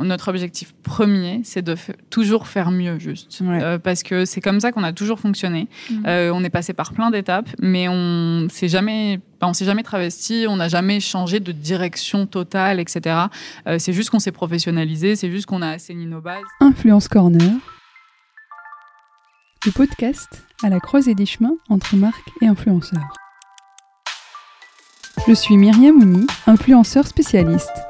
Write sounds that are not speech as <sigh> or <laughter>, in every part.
Notre objectif premier, c'est de toujours faire mieux, juste. Ouais. Euh, parce que c'est comme ça qu'on a toujours fonctionné. Euh, on est passé par plein d'étapes, mais on s'est jamais, on s'est jamais travesti, on n'a jamais changé de direction totale, etc. Euh, c'est juste qu'on s'est professionnalisé, c'est juste qu'on a assaini nos bases. Influence Corner, le podcast à la croisée des chemins entre marques et influenceurs. Je suis Myriam Ouni, influenceur spécialiste.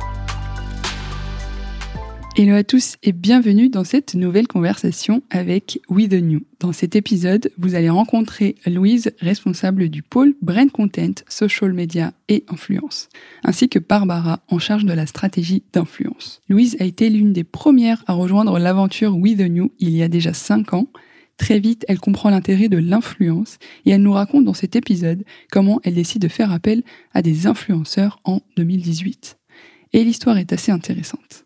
Hello à tous et bienvenue dans cette nouvelle conversation avec We The New. Dans cet épisode, vous allez rencontrer Louise, responsable du pôle Brand Content, Social Media et Influence, ainsi que Barbara, en charge de la stratégie d'influence. Louise a été l'une des premières à rejoindre l'aventure We The New il y a déjà 5 ans Très vite, elle comprend l'intérêt de l'influence et elle nous raconte dans cet épisode comment elle décide de faire appel à des influenceurs en 2018. Et l'histoire est assez intéressante.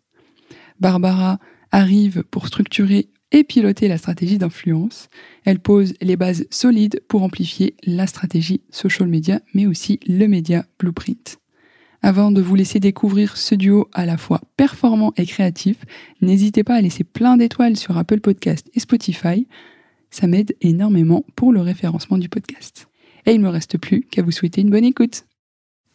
Barbara arrive pour structurer et piloter la stratégie d'influence. Elle pose les bases solides pour amplifier la stratégie social media, mais aussi le média blueprint. Avant de vous laisser découvrir ce duo à la fois performant et créatif, n'hésitez pas à laisser plein d'étoiles sur Apple Podcast et Spotify. Ça m'aide énormément pour le référencement du podcast. Et il ne me reste plus qu'à vous souhaiter une bonne écoute.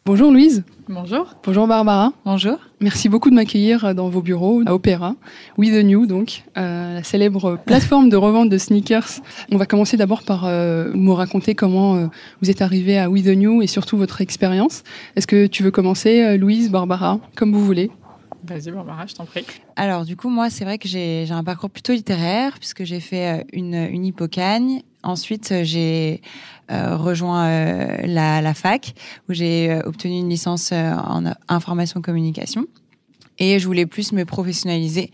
Bonjour Louise. Bonjour. Bonjour Barbara. Bonjour. Merci beaucoup de m'accueillir dans vos bureaux à Opéra, We The New donc, euh, la célèbre <laughs> plateforme de revente de sneakers. On va commencer d'abord par euh, me raconter comment euh, vous êtes arrivé à We The New et surtout votre expérience. Est-ce que tu veux commencer, euh, Louise, Barbara, comme vous voulez? Vas-y, Barbara, je t'en prie. Alors, du coup, moi, c'est vrai que j'ai j'ai un parcours plutôt littéraire, puisque j'ai fait euh, une, une hippocagne. Ensuite, euh, j'ai euh, rejoint euh, la, fac, où j'ai obtenu une licence en information communication. Et je voulais plus me professionnaliser.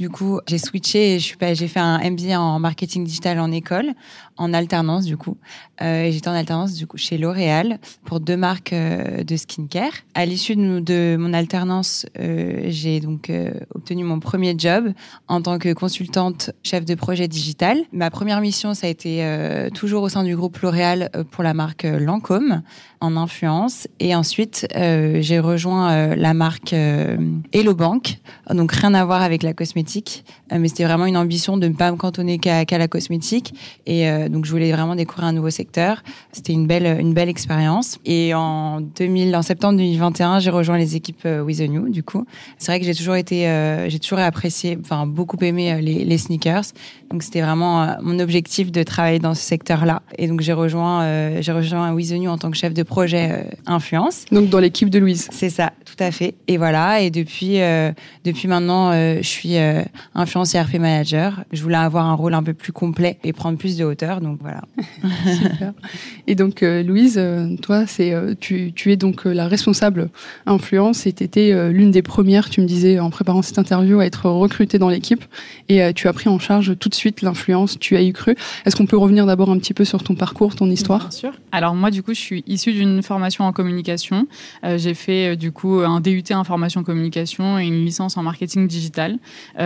Du coup, j'ai switché je j'ai fait un MBA en marketing digital en école, en alternance du coup. Euh, j'étais en alternance du coup chez L'Oréal pour deux marques euh, de skincare. À l'issue de, mon alternance, euh, j'ai donc obtenu mon premier job en tant que consultante chef de projet digital. Ma première mission, ça a été toujours au sein du groupe L'Oréal pour la marque Lancôme en influence. Et ensuite, j'ai rejoint la marque Hello Bank, donc rien à voir avec la cosmétique, euh, mais c'était vraiment une ambition de ne pas me cantonner qu'à la cosmétique. Et euh, donc, je voulais vraiment découvrir un nouveau secteur. C'était une belle, une belle expérience. Et en 2000, en septembre 2021, j'ai rejoint les équipes euh, With the New. Du coup, c'est vrai que j'ai toujours été, j'ai toujours apprécié, enfin beaucoup aimé les, les sneakers. Donc, c'était vraiment mon objectif de travailler dans ce secteur-là. Et donc, j'ai rejoint, j'ai rejoint With the New en tant que chef de projet influence. Donc dans l'équipe de Louise. C'est ça, tout à fait. Et voilà. Et depuis, euh, depuis maintenant, euh, je suis euh, influence et RP manager. Je voulais avoir un rôle un peu plus complet et prendre plus de hauteur. Donc voilà. <laughs> Super. Et donc euh, Louise, euh, toi, c'est euh, tu, tu es donc la responsable influence et tu étais l'une des premières, tu me disais en préparant cette interview, à être recrutée dans l'équipe et euh, tu as pris en charge tout de suite l'influence, tu as y cru. Est-ce qu'on peut revenir d'abord un petit peu sur ton parcours, ton histoire? Bien sûr. Alors moi, du coup, je suis issue d'une formation en communication. Euh, j'ai fait euh, du coup un DUT information communication et une licence en marketing digital.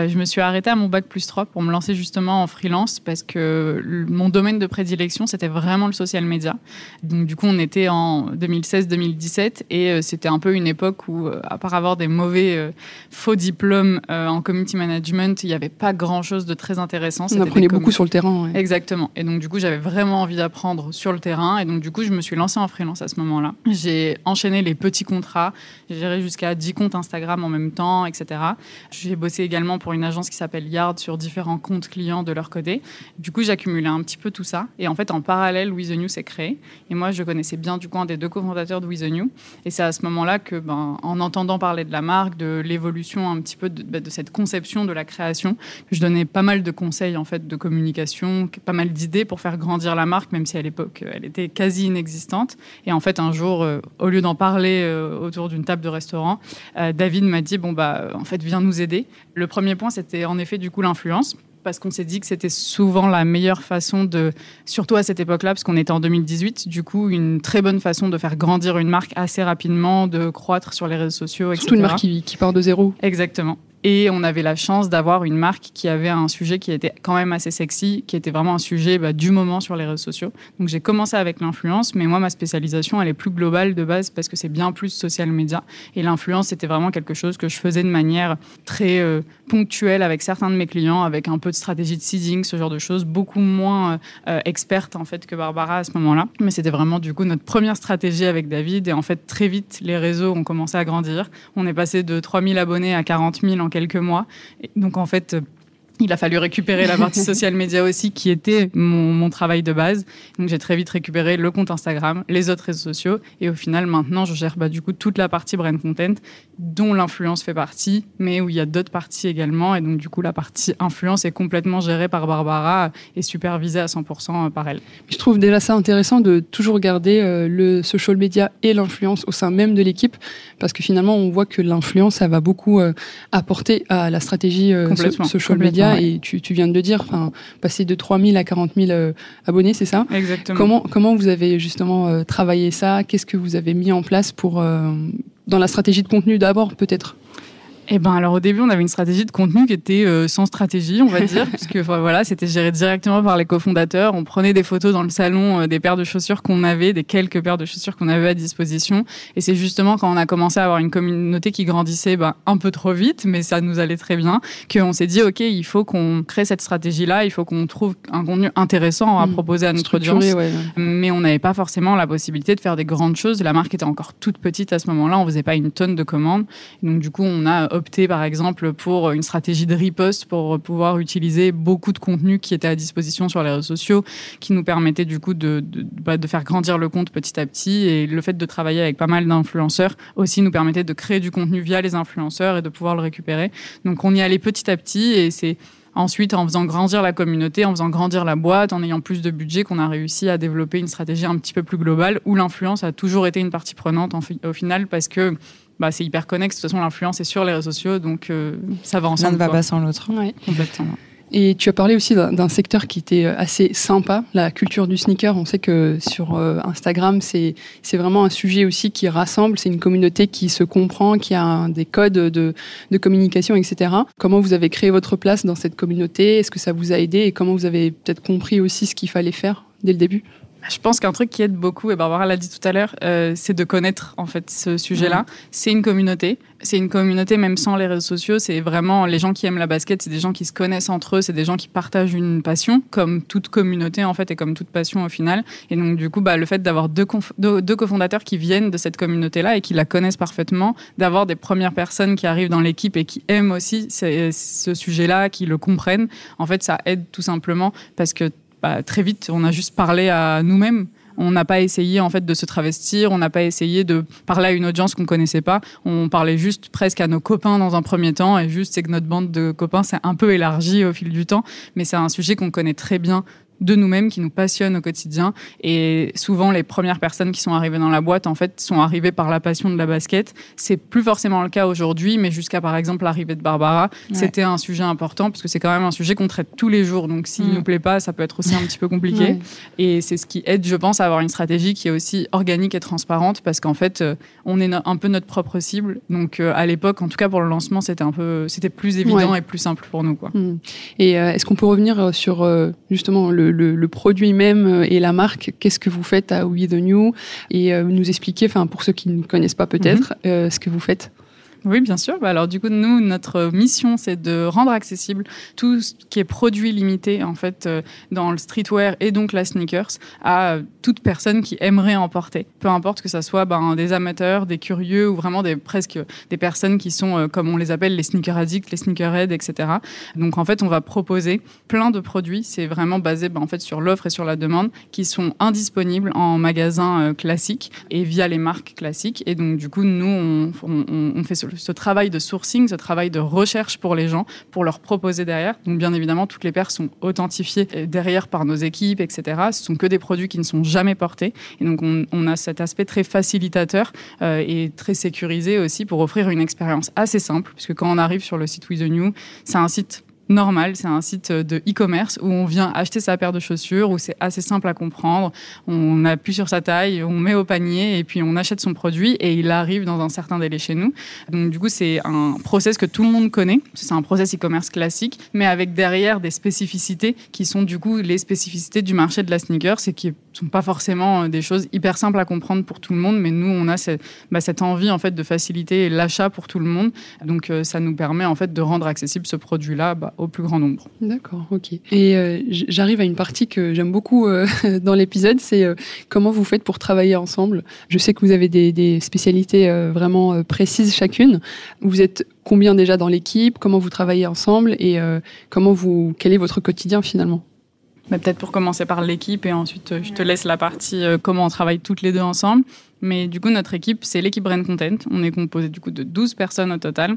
Euh, je me suis arrêtée à mon bac plus 3 pour me lancer justement en freelance parce que le- mon domaine de prédilection, c'était vraiment le social media. Donc du coup, on était en 2016-2017 et euh, c'était un peu une époque où, euh, à part avoir des mauvais faux diplômes en community management, il n'y avait pas grand-chose de très intéressant. On apprenait beaucoup sur le terrain. ouais. Exactement. Et donc, du coup, j'avais vraiment envie d'apprendre sur le terrain. Et donc, du coup, je me suis lancée en freelance à ce moment-là. J'ai enchaîné les petits contrats. J'ai géré jusqu'à 10 comptes Instagram en même temps, etc. J'ai bossé également pour une agence qui s'appelle Yard sur différents comptes clients de leur côté. Du coup, j'accumulais un petit peu tout ça. Et en fait, en parallèle, We The New s'est créé. Et moi, je connaissais bien du coup un des deux cofondateurs de We The New. Et c'est à ce moment-là que, ben, en entendant parler de la marque, de l'évolution un petit peu de, ben, de, cette conception de la création, je donnais pas mal de conseils en fait de communication, pas mal d'idées pour faire grandir la marque, même si à l'époque elle était quasi inexistante. Et en fait, un jour, euh, au lieu d'en parler euh, autour d'une table de restaurant, euh, David m'a dit bon bah en fait viens nous aider. Le premier point c'était en effet du coup l'influence parce qu'on s'est dit que c'était souvent la meilleure façon de, surtout à cette époque-là, parce qu'on était en 2018, du coup, une très bonne façon de faire grandir une marque assez rapidement, de croître sur les réseaux sociaux, etc. Surtout une marque qui, qui part de zéro. Exactement. Et on avait la chance d'avoir une marque qui avait un sujet qui était quand même assez sexy, qui était vraiment un sujet bah, du moment sur les réseaux sociaux. Donc j'ai commencé avec l'influence, mais moi ma spécialisation elle est plus globale de base parce que c'est bien plus social media. Et l'influence c'était vraiment quelque chose que je faisais de manière très euh, ponctuelle avec certains de mes clients, avec un peu de stratégie de seeding, ce genre de choses, beaucoup moins euh, experte en fait que Barbara à ce moment-là. Mais c'était vraiment du coup notre première stratégie avec David. Et en fait très vite les réseaux ont commencé à grandir. On est passé de 3000 abonnés à 40 000 en quelques mois. Et donc en fait, il a fallu récupérer la partie <laughs> social media aussi, qui était mon, mon travail de base. Donc j'ai très vite récupéré le compte Instagram, les autres réseaux sociaux, et au final maintenant je gère bah, du coup toute la partie brand content, dont l'influence fait partie, mais où il y a d'autres parties également, et donc du coup la partie influence est complètement gérée par Barbara et supervisée à 100% par elle. Je trouve déjà ça intéressant de toujours garder euh, le social media et l'influence au sein même de l'équipe, parce que finalement on voit que l'influence ça va beaucoup euh, apporter à la stratégie euh, social media et tu, tu, viens de le dire, enfin, passer de 3 000 à 40 000 euh, abonnés, c'est ça? Exactement. Comment, comment vous avez justement euh, travaillé ça? Qu'est-ce que vous avez mis en place pour, euh, dans la stratégie de contenu d'abord peut-être? Eh ben alors au début on avait une stratégie de contenu qui était euh, sans stratégie on va <laughs> dire puisque voilà c'était géré directement par les cofondateurs. On prenait des photos dans le salon euh, des paires de chaussures qu'on avait des quelques paires de chaussures qu'on avait à disposition. Et c'est justement quand on a commencé à avoir une communauté qui grandissait ben, un peu trop vite mais ça nous allait très bien qu'on s'est dit ok il faut qu'on crée cette stratégie là il faut qu'on trouve un contenu intéressant à mmh. proposer à notre audience. ouais, mais on n'avait pas forcément la possibilité de faire des grandes choses. La marque était encore toute petite à ce moment-là on faisait pas une tonne de commandes. Donc du coup on a opté par exemple pour une stratégie de riposte pour pouvoir utiliser beaucoup de contenu qui était à disposition sur les réseaux sociaux, qui nous permettait du coup de, bah, de faire grandir le compte petit à petit. Et le fait de travailler avec pas mal d'influenceurs aussi nous permettait de créer du contenu via les influenceurs et de pouvoir le récupérer. Donc on y allait petit à petit et c'est Ensuite, en faisant grandir la communauté, en faisant grandir la boîte, en ayant plus de budget, qu'on a réussi à développer une stratégie un petit peu plus globale où l'influence a toujours été une partie prenante en, au final parce que bah, c'est hyper connexe. De toute façon, l'influence est sur les réseaux sociaux, donc euh, ça va ensemble. L'un ne va pas sans l'autre. Ouais. Complètement. Et tu as parlé aussi d'un secteur qui était euh, assez sympa, la culture du sneaker. On sait que sur euh, Instagram, c'est vraiment un sujet aussi qui rassemble. C'est une communauté qui se comprend, qui a des codes de, de, communication, etc. Comment vous avez créé votre place dans cette communauté? Est-ce que ça vous a aidé? Et comment vous avez peut-être compris aussi ce qu'il fallait faire dès le début? Je pense qu'un truc qui aide beaucoup, et Barbara l'a dit tout à l'heure, euh, c'est de connaître en fait ce sujet-là. Mmh. C'est une communauté. C'est une communauté même sans les réseaux sociaux. C'est vraiment les gens qui aiment la basket. C'est des gens qui se connaissent entre eux. C'est des gens qui partagent une passion, comme toute communauté en fait et comme toute passion au final. Et donc du coup, bah, le fait d'avoir deux, deux, deux, cofondateurs qui viennent de cette communauté-là et qui la connaissent parfaitement, d'avoir des premières personnes qui arrivent dans l'équipe et qui aiment aussi ce sujet-là, qui le comprennent, en fait, ça aide tout simplement parce que bah, très vite, on a juste parlé à nous-mêmes. On n'a pas essayé en fait de se travestir, on n'a pas essayé de parler à une audience qu'on connaissait pas. On parlait juste presque à nos copains dans un premier temps et juste c'est que notre bande de copains s'est un peu élargie au fil du temps, mais c'est un sujet qu'on connaît très bien de nous-mêmes qui nous passionnent au quotidien. Et souvent, les premières personnes qui sont arrivées dans la boîte, en fait, sont arrivées par la passion de la basket. C'est plus forcément le cas aujourd'hui, mais jusqu'à, par exemple, l'arrivée de Barbara, ouais. c'était un sujet important parce que c'est quand même un sujet qu'on traite tous les jours. Donc, s'il ne mm. nous plaît pas, ça peut être aussi un petit peu compliqué. Ouais. Et c'est ce qui aide, je pense, à avoir une stratégie qui est aussi organique et transparente parce qu'en fait, euh, on est un peu notre propre cible. Donc, euh, à l'époque, en tout cas pour le lancement, c'était un peu, c'était plus évident ouais. et plus simple pour nous, quoi. Mm. Et euh, est-ce qu'on peut revenir sur euh, justement le le, le, produit même euh, et la marque, qu'est-ce que vous faites à We The New? Et euh, nous expliquer, enfin pour ceux qui ne connaissent pas peut-être, mm -hmm. euh, ce que vous faites. Oui, bien sûr. Bah, alors du coup, nous, notre mission, c'est de rendre accessible tout ce qui est produit limité en fait euh, dans le streetwear et donc la sneakers à toute personne qui aimerait en porter. Peu importe que ça soit ben, des amateurs, des curieux ou vraiment des presque des personnes qui sont euh, comme on les appelle les sneaker addicts, les sneakerheads, etc. Donc en fait, on va proposer plein de produits. C'est vraiment basé ben, en fait sur l'offre et sur la demande qui sont indisponibles en magasin euh, classique et via les marques classiques. Et donc du coup, nous, on, on, on fait ce ce travail de sourcing, ce travail de recherche pour les gens, pour leur proposer derrière. Donc bien évidemment, toutes les paires sont authentifiées derrière par nos équipes, etc. Ce sont que des produits qui ne sont jamais portés. Et donc on, a cet aspect très facilitateur euh, et très sécurisé aussi pour offrir une expérience assez simple, puisque quand on arrive sur le site With the New, c'est un site normal. C'est un site de e-commerce où on vient acheter sa paire de chaussures, où c'est assez simple à comprendre. On appuie sur sa taille, on met au panier et puis on achète son produit et il arrive dans un certain délai chez nous. Donc du coup, c'est un process que tout le monde connaît. C'est un process e-commerce classique, mais avec derrière des spécificités qui sont du coup les spécificités du marché de la sneaker, c'est qui sont pas forcément des choses hyper simples à comprendre pour tout le monde, mais nous, on a cette, bah, cette envie en fait de faciliter l'achat pour tout le monde. Donc euh, ça nous permet en fait de rendre accessible ce produit-là bah, au plus grand nombre. D'accord, ok. Et euh, j'arrive à une partie que j'aime beaucoup euh, <laughs> dans l'épisode, c'est euh, comment vous faites pour travailler ensemble? Je sais que vous avez des, des spécialités vraiment précises chacune. Vous êtes combien déjà dans l'équipe? Comment vous travaillez ensemble? Et comment vous, quel est votre quotidien finalement? Peut-être pour commencer par l'équipe et ensuite je te laisse la partie comment on travaille toutes les deux ensemble. Mais du coup, notre équipe, c'est l'équipe Brain Content. On est composé du coup de 12 personnes au total.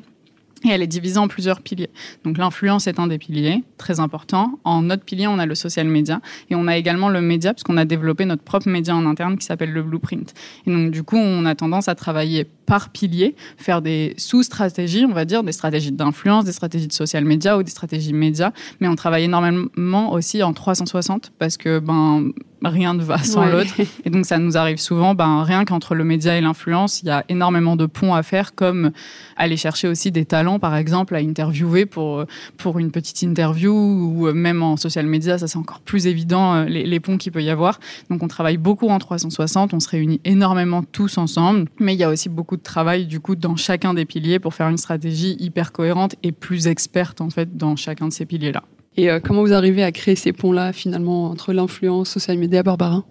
Et elle est divisée en plusieurs piliers. Donc l'influence est un des piliers, très important. En notre pilier, on a le social media et on a également le média, puisqu'on a développé notre propre média en interne qui s'appelle le Blueprint. Et donc du coup, on a tendance à travailler par pilier, faire des sous-stratégies, on va dire, des stratégies d'influence, des stratégies de social media ou des stratégies médias. Mais on travaille énormément aussi en 360 parce que ben rien ne va sans l'autre. <laughs> Et donc, ça nous arrive souvent, ben, rien qu'entre le média et l'influence, il y a énormément de ponts à faire, comme aller chercher aussi des talents, par exemple, à interviewer pour, pour une petite interview, ou même en social media, ça c'est encore plus évident, euh, les, les ponts qu'il peut y avoir. Donc, on travaille beaucoup en 360, on se réunit énormément tous ensemble, mais il y a aussi beaucoup de travail, du coup, dans chacun des piliers pour faire une stratégie hyper cohérente et plus experte, en fait, dans chacun de ces piliers-là. Et euh, comment vous arrivez à créer ces ponts-là, finalement, entre l'influence, social media, Barbara?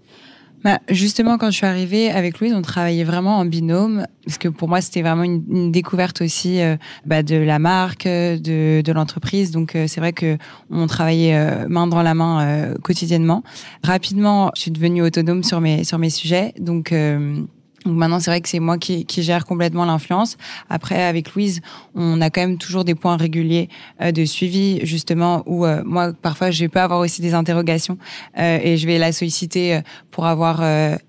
Bah, justement, quand je suis arrivée avec Louise, on travaillait vraiment en binôme, parce que pour moi, c'était vraiment une, découverte aussi euh, bah, de la marque, de, de l'entreprise. Donc, euh, c'est vrai que on travaillait main dans la main quotidiennement. Rapidement, je suis devenue autonome sur mes sur mes sujets, donc donc maintenant, c'est vrai que c'est moi qui, qui, gère complètement l'influence. Après, avec Louise, on a quand même toujours des points réguliers euh, de suivi, justement, où euh, moi, parfois, je peux avoir aussi des interrogations euh, et je vais la solliciter pour avoir,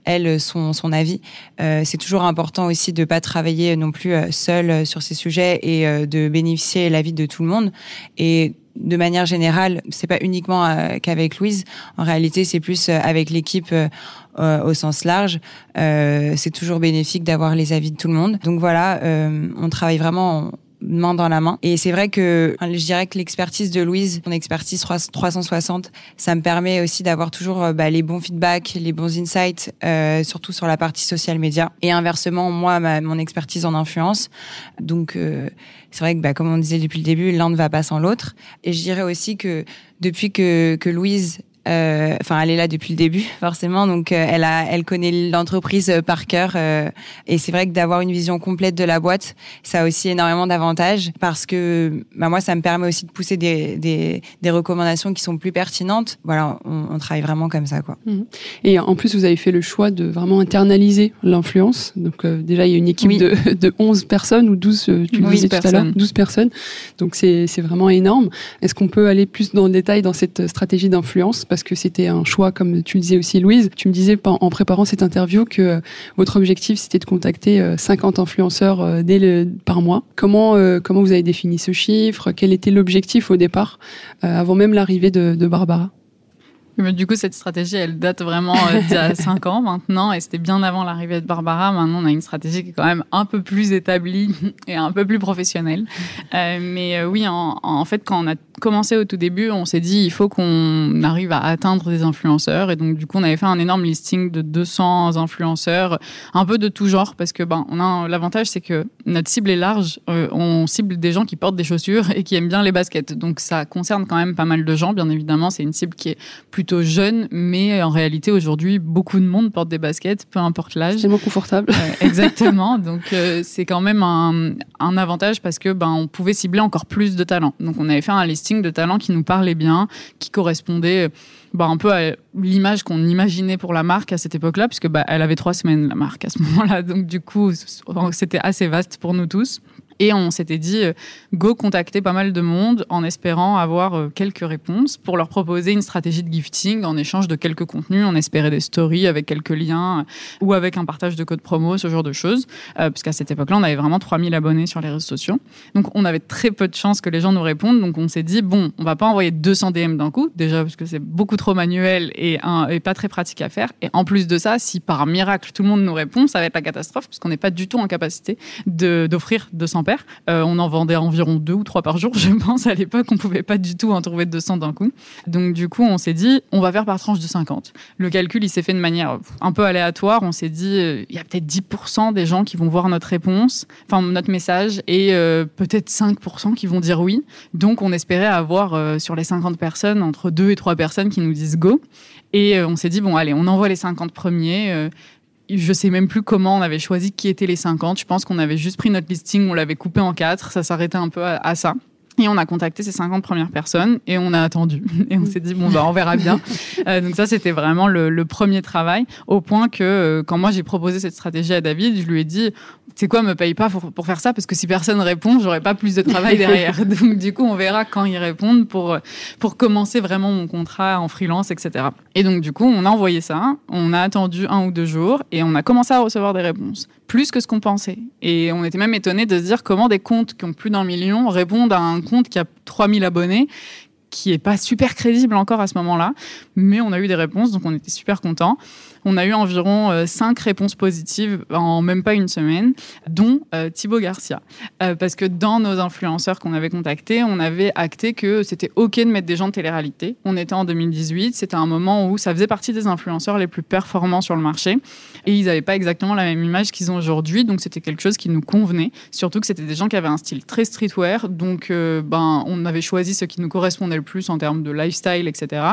elle, son, son avis. c'est toujours important aussi de pas travailler non plus seul sur ces sujets et de bénéficier l'avis de tout le monde. Et de manière générale, c'est pas uniquement euh, qu'avec Louise. En réalité, c'est plus euh, avec l'équipe euh, au sens large. c'est toujours bénéfique d'avoir les avis de tout le monde. Donc voilà, on travaille vraiment main dans la main. Et c'est vrai que je dirais que l'expertise de Louise, mon expertise 360, ça me permet aussi d'avoir toujours euh, bah, les bons feedbacks, les bons insights, euh, surtout sur la partie social media. Et inversement, moi, ma, mon expertise en influence. Donc, euh, c'est vrai que, bah, comme on disait depuis le début, l'un ne va pas sans l'autre. Et je dirais aussi que depuis que, que Louise euh, enfin, elle est là depuis le début, forcément. Donc, euh, elle a, elle connaît l'entreprise euh, par cœur. et c'est vrai que d'avoir une vision complète de la boîte, ça a aussi énormément d'avantages parce que, bah, moi, ça me permet aussi de pousser des, des, des recommandations qui sont plus pertinentes. Voilà, on, on travaille vraiment comme ça, quoi. Mhm. Et en plus, vous avez fait le choix de vraiment internaliser l'influence. Donc, déjà, il y a une équipe de, <laughs> de 11 personnes ou 12, tu le disais tout à l'heure, 12 personnes. Donc, c'est vraiment énorme. Est-ce qu'on peut aller plus dans le détail dans cette stratégie d'influence? Parce que c'était un choix, comme tu le disais aussi, Louise. Tu me disais en préparant cette interview que euh, votre objectif, c'était de contacter 50 euh, influenceurs euh, dès le, par mois. Comment, comment vous avez défini ce chiffre? Quel était l'objectif au départ, avant même l'arrivée de, de Barbara? Mais du coup, cette stratégie, elle date vraiment d'il y a <laughs> cinq ans maintenant, et c'était bien avant l'arrivée de Barbara. Maintenant, on a une stratégie qui est quand même un peu plus établie <laughs> et un peu plus professionnelle. Euh, mais oui, en, en, fait, quand on a commencé au tout début, on s'est dit il faut qu'on arrive à atteindre des influenceurs et donc du coup on avait fait un énorme listing de 200 influenceurs, un peu de tout genre parce que ben on a l'avantage c'est que notre cible est large, euh, on cible des gens qui portent des chaussures et qui aiment bien les baskets, donc ça concerne quand même pas mal de gens bien évidemment. C'est une cible qui est plutôt jeune, mais en réalité aujourd'hui beaucoup de monde porte des baskets, peu importe l'âge. C'est tellement confortable. exactement, <laughs> donc euh, c'est quand même un, un avantage parce que ben on pouvait cibler encore plus de talents. Donc on avait fait un listing de talents qui nous parlaient bien, qui correspondaient bah, un peu à l'image qu'on imaginait pour la marque à cette époque-là, puisque bah, elle avait trois semaines la marque à ce <laughs> moment-là. Donc du coup, c'était assez vaste pour nous tous. Et on s'était dit, euh, go contacter pas mal de monde en espérant avoir euh, quelques réponses pour leur proposer une stratégie de gifting en échange de quelques contenus. On espérait des stories avec quelques liens euh, ou avec un partage de code promo, ce genre de choses. Puisqu'à cette époque-là, on avait vraiment 3000 abonnés sur les réseaux sociaux. Donc on avait très peu de chances que les gens nous répondent. Donc on s'est dit, bon, on va pas envoyer 200 DM d'un coup, déjà parce que c'est beaucoup trop manuel et, et pas très pratique à faire. Et en plus de ça, si par miracle tout le monde nous répond, ça va être la catastrophe puisqu'on n'est pas du tout en capacité d'offrir 200 euh, on en vendait environ deux ou trois par jour, <laughs> je pense. À l'époque, on pouvait pas du tout en trouver 200 d'un coup. Donc, du coup, on s'est dit, on va faire par tranche de 50. Le calcul, il s'est fait de manière un peu aléatoire. On s'est dit, euh, il y a peut-être 10% des gens qui vont voir notre réponse, enfin, notre message, et euh, peut-être 5% qui vont dire oui. Donc, on espérait avoir sur les 50 personnes, entre 2 et 3 personnes qui nous disent go. Et on s'est dit, bon, allez, on envoie les 50 premiers je sais même plus comment on avait choisi qui étaient les 50. Je pense qu'on avait juste pris notre listing, on l'avait coupé en quatre. Ça s'arrêtait un peu à, ça. Et on a contacté ces 50 premières personnes et on a attendu. <laughs> Et on s'est dit, bon, bah, on verra bien. <laughs> Euh, donc ça, c'était vraiment le, premier travail, au point que euh, quand moi j'ai proposé cette stratégie à David, je lui ai dit, c'est quoi, me paye pas pour, faire ça, parce que si personne répond, j'aurai pas plus de travail derrière. <laughs> donc du coup, on verra quand ils répondent pour, pour commencer vraiment mon contrat en freelance, etc. Et donc du coup, on a envoyé ça, on a attendu un ou deux jours et on a commencé à recevoir des réponses plus que ce qu'on pensait. Et on était même étonné de se dire comment des comptes qui ont plus d'un million répondent à un compte qui a 3000 abonnés, qui est pas super crédible encore à ce moment-là. Mais on a eu des réponses, donc on était super contents on a eu environ euh, cinq réponses positives en même pas une semaine, dont euh, Thibaut Garcia. Euh, parce que dans nos influenceurs qu'on avait contactés, on avait acté que c'était OK de mettre des gens de télé-réalité. On était en 2018, c'était un moment où ça faisait partie des influenceurs les plus performants sur le marché. Et ils n'avaient pas exactement la même image qu'ils ont aujourd'hui, donc c'était quelque chose qui nous convenait. Surtout que c'était des gens qui avaient un style très streetwear, donc ben, on avait choisi ce qui nous correspondait le plus en termes de lifestyle, etc.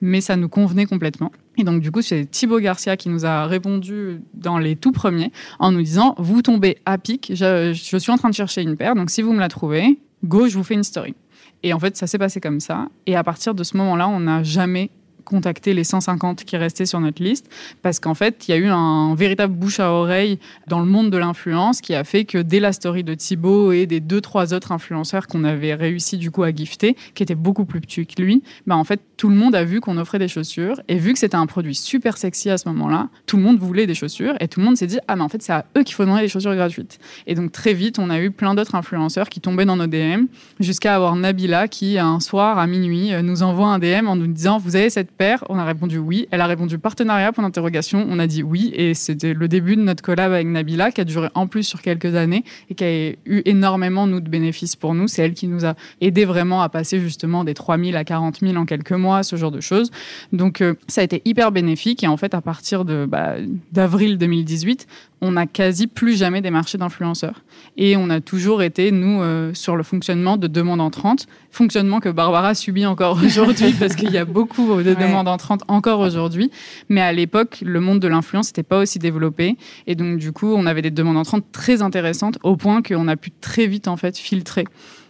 Mais ça nous convenait complètement. Et donc, du coup, c'est Thibaut Garcia qui nous a répondu dans les tout premiers en nous disant Vous tombez à pic, je suis en train de chercher une paire, donc si vous me la trouvez, go, je vous fais une story. Et en fait, ça s'est passé comme ça. Et à partir de ce moment-là, on n'a jamais contacter les 150 qui restaient sur notre liste parce qu'en fait, il y a eu un véritable bouche à oreille dans le monde de l'influence qui a fait que dès la story de Thibaut et des deux trois autres influenceurs qu'on avait réussi du coup à gifter, qui étaient beaucoup plus petits que lui, bah en fait tout le monde a vu qu'on offrait des chaussures et vu que c'était un produit super sexy à ce moment-là, tout le monde voulait des chaussures et tout le monde s'est dit ah mais en fait c'est à eux qu'il faut donner des chaussures gratuites. Et donc très vite on a eu plein d'autres influenceurs qui tombaient dans nos DM jusqu'à avoir Nabila qui un soir à minuit euh, nous envoie un DM en nous disant vous avez cette On a répondu oui. Elle a répondu partenariat pour l'interrogation. On a dit oui. Et c'était le début de notre collab avec Nabila qui a duré en plus sur quelques années et qui a eu énormément, de bénéfices pour nous. C'est elle qui nous a aidé vraiment à passer justement des 3 000 à 40 000 en quelques mois, ce genre de choses. Donc, euh, ça a été hyper bénéfique. Et en fait, à partir de, bah, d'avril 2018, on n'a quasi plus jamais des marchés d'influenceurs. Et on a toujours été, nous, euh, sur le fonctionnement de demande entrante, fonctionnement que Barbara subit encore <laughs> aujourd'hui parce qu'il y a beaucoup de demandes entrantes encore aujourd'hui. Mais à l'époque, le monde de l'influence n'était pas aussi développé. Et donc, du coup, on avait des demandes entrantes très intéressantes au point qu'on a pu très vite, en fait, filtrer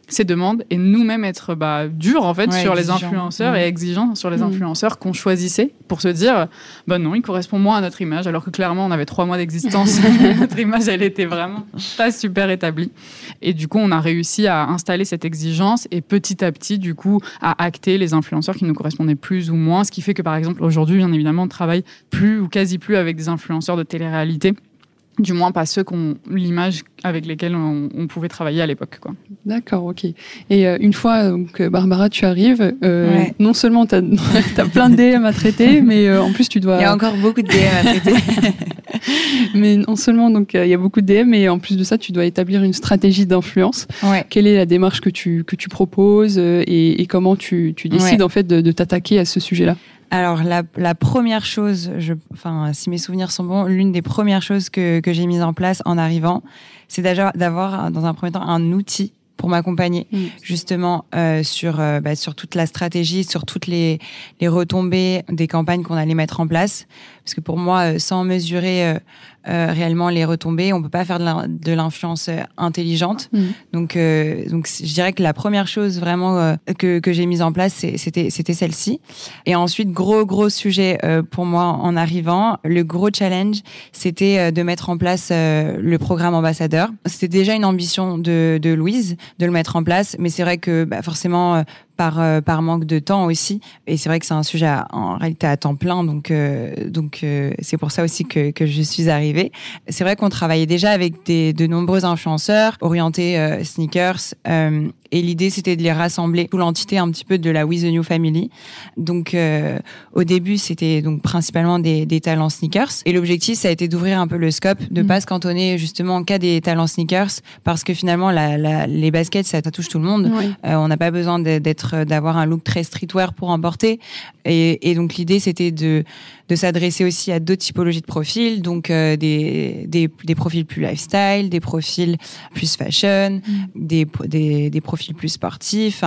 ces demandes et nous-mêmes être bah, durs en fait sur les influenceurs et exigeants sur les mm. influenceurs qu'on choisissait pour se dire bah non il correspond moins à notre image alors que clairement on avait trois mois d'existence. <laughs> <laughs> Notre image elle était vraiment pas super établie. Et du coup on a réussi à installer cette exigence et petit à petit du coup à acter les influenceurs qui nous correspondaient plus ou moins ce qui fait que par exemple aujourd'hui bien évidemment on travaille plus ou quasi plus avec des influenceurs de télé-réalité du moins pas ceux qu'on l'image avec lesquels on, pouvait travailler à l'époque. D'accord, ok. Et euh, une fois donc Barbara, tu arrives, euh, non seulement tu as, <laughs> plein de DM à traiter, <laughs> mais euh, en plus tu dois. Il y a encore beaucoup de DM à traiter. <laughs> mais non seulement donc il y a beaucoup de DM, mais en plus de ça, tu dois établir une stratégie d'influence. Quelle est la démarche que tu que tu proposes et, comment tu, tu décides en fait de, de t'attaquer à ce sujet-là? Alors la, la, première chose, je, enfin si mes souvenirs sont bons, l'une des premières choses que, que j'ai mise en place en arrivant, c'est d'avoir dans un premier temps un outil pour m'accompagner mm. justement euh, sur euh, bah, sur toute la stratégie, sur toutes les les retombées des campagnes qu'on allait mettre en place. Parce que pour moi, euh, sans mesurer euh, réellement les retombées. On peut pas faire de l'influence euh, intelligente. Mm. Donc, euh, donc, je dirais que la première chose vraiment que, que j'ai mise en place, c'était c'était celle-ci. Et ensuite, gros gros sujet pour moi en arrivant, le gros challenge, c'était de mettre en place le programme ambassadeur. C'était déjà une ambition de, de Louise de le mettre en place, mais c'est vrai que bah, forcément par, euh, par manque de temps aussi. Et c'est vrai que c'est un sujet en réalité à temps plein, donc, euh, donc euh, c'est pour ça aussi que, que je suis arrivée. C'est vrai qu'on travaillait déjà avec des, de nombreux influenceurs orientés sneakers et l'idée, c'était de les rassembler sous l'entité un petit peu de la With the New Family. Donc, euh, au début, c'était donc principalement des, des, talents sneakers. Et l'objectif, ça a été d'ouvrir un peu le scope, de mm. pas se cantonner justement en cas des talents sneakers, parce que finalement, la, la, les baskets, ça, touche tout le monde. Euh, on n'a pas besoin d'être, d'avoir un look très streetwear pour en porter. Et, et donc, l'idée, c'était de de s'adresser aussi à d'autres typologies de profils, donc euh, des, des, des, profils plus lifestyle, des profils plus fashion, mm. des, des, des, profils plus sportifs,